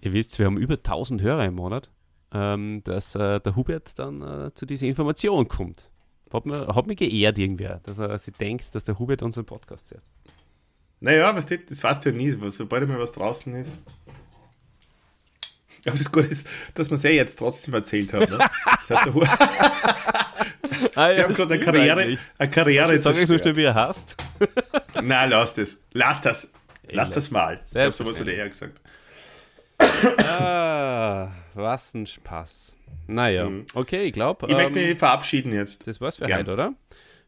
S4: Ihr wisst, wir haben über 1000 Hörer im Monat, ähm, dass äh, der Hubert dann äh, zu dieser Information kommt. Hat mir, hat mich geehrt irgendwer, dass er sich denkt, dass der Hubert unseren Podcast hört.
S5: Naja, was das, das weißt du ja nie, sobald einmal was draußen ist. Aber das Gute ist, dass wir es ja jetzt trotzdem erzählt haben. Ne? Das heißt, der
S4: Ah,
S5: wir haben gerade eine Karriere, eine Karriere
S4: Sag ich wie er heißt.
S5: Nein, lass das. Lass das. Lass das mal. Ich glaube, sowas hat er eher gesagt.
S4: Ah, was ein Spaß. Naja, okay, ich glaube,
S5: Ich möchte
S4: ähm,
S5: mich verabschieden jetzt.
S4: das war's für
S5: Gern.
S4: heute, oder?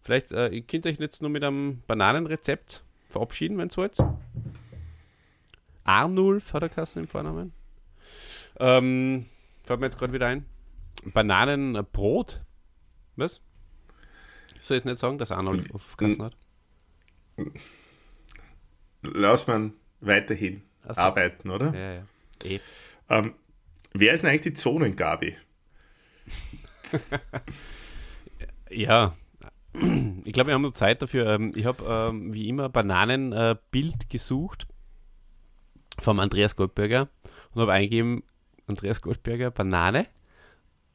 S4: Vielleicht, äh, ihr könnt euch jetzt nur mit einem Bananenrezept verabschieden, wenn es wollt. Arnulf hat er Kassen im Vornamen. Ähm, fällt mir jetzt gerade wieder ein. Bananenbrot. Was? Soll ich es nicht sagen, dass Arnold auf Kassen hat?
S5: Lass man weiterhin
S4: so.
S5: arbeiten, oder?
S4: Ja, ja. Eh.
S5: Ähm, wer ist denn eigentlich die Zonengabi?
S4: Ja, ich glaube, wir haben noch Zeit dafür. Ähm, Ich habe ähm, wie immer Bananenbild äh, gesucht vom Andreas Goldberger und habe eingegeben, Andreas Goldberger Banane.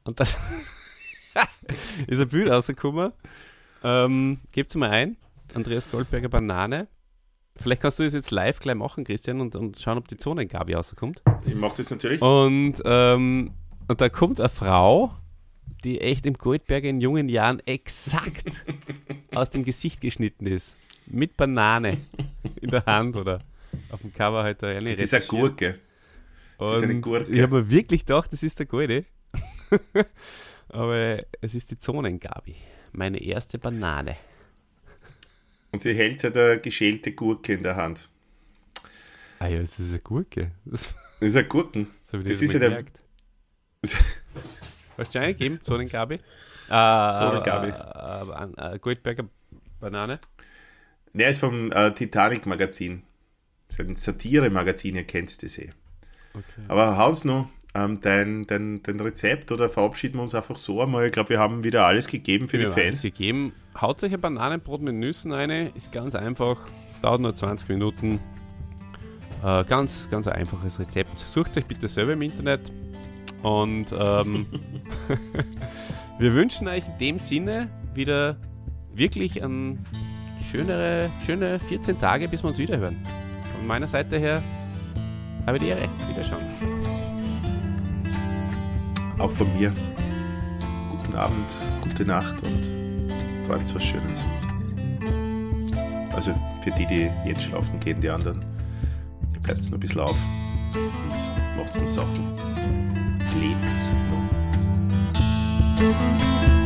S4: Und das ist ein Bild rausgekommen. Ähm, Gebt mal ein, Andreas Goldberger Banane. Vielleicht kannst du das jetzt live gleich machen, Christian, und, und schauen, ob die Zonengabi rauskommt.
S5: Ich mache das natürlich.
S4: Und, ähm, und da kommt eine Frau, die echt im Goldberger in jungen Jahren exakt aus dem Gesicht geschnitten ist. Mit Banane in der Hand oder auf dem Cover halt da eine
S5: Das ist eine Gurke. Das ist eine Gurke.
S4: Ich habe mir wirklich gedacht, das ist der Golde. Aber es ist die Zonengabi. Meine erste Banane.
S5: Und sie hält halt eine geschälte Gurke in der Hand.
S4: Ah ja, das ist eine Gurke. Das,
S5: Das ist ein Gurken.
S4: so
S5: Das
S4: das,
S5: ist ja der-.
S4: Hast du eingegeben? Zonengabi? Äh,
S5: Zonengabi.
S4: Äh, äh, Goldberger Banane.
S5: Der ist vom äh, Titanic-Magazin. Das ist ein Satire-Magazin, ihr kennt das eh.
S4: Okay.
S5: Aber haus noch ähm, dein, dein, dein Rezept oder verabschieden wir uns einfach so einmal. Ich glaube, wir haben wieder alles gegeben für
S4: Wir
S5: die
S4: haben alles
S5: Fans.
S4: gegeben. Haut euch ein Bananenbrot mit Nüssen rein. Ist ganz einfach. Dauert nur 20 Minuten. Äh, ganz, ganz ein einfaches Rezept. Sucht euch bitte selber im Internet. Und ähm, wir wünschen euch in dem Sinne wieder wirklich an schönere, schöne 14 Tage, bis wir uns wieder hören. Von meiner Seite her habe die Ehre. Wiederschauen.
S5: Auch von mir. Guten Abend, gute Nacht und träumt was Schönes. Also für die, die jetzt schlafen gehen, die anderen, bleibt nur ein bisschen auf und macht's noch Sachen. Lebt's noch.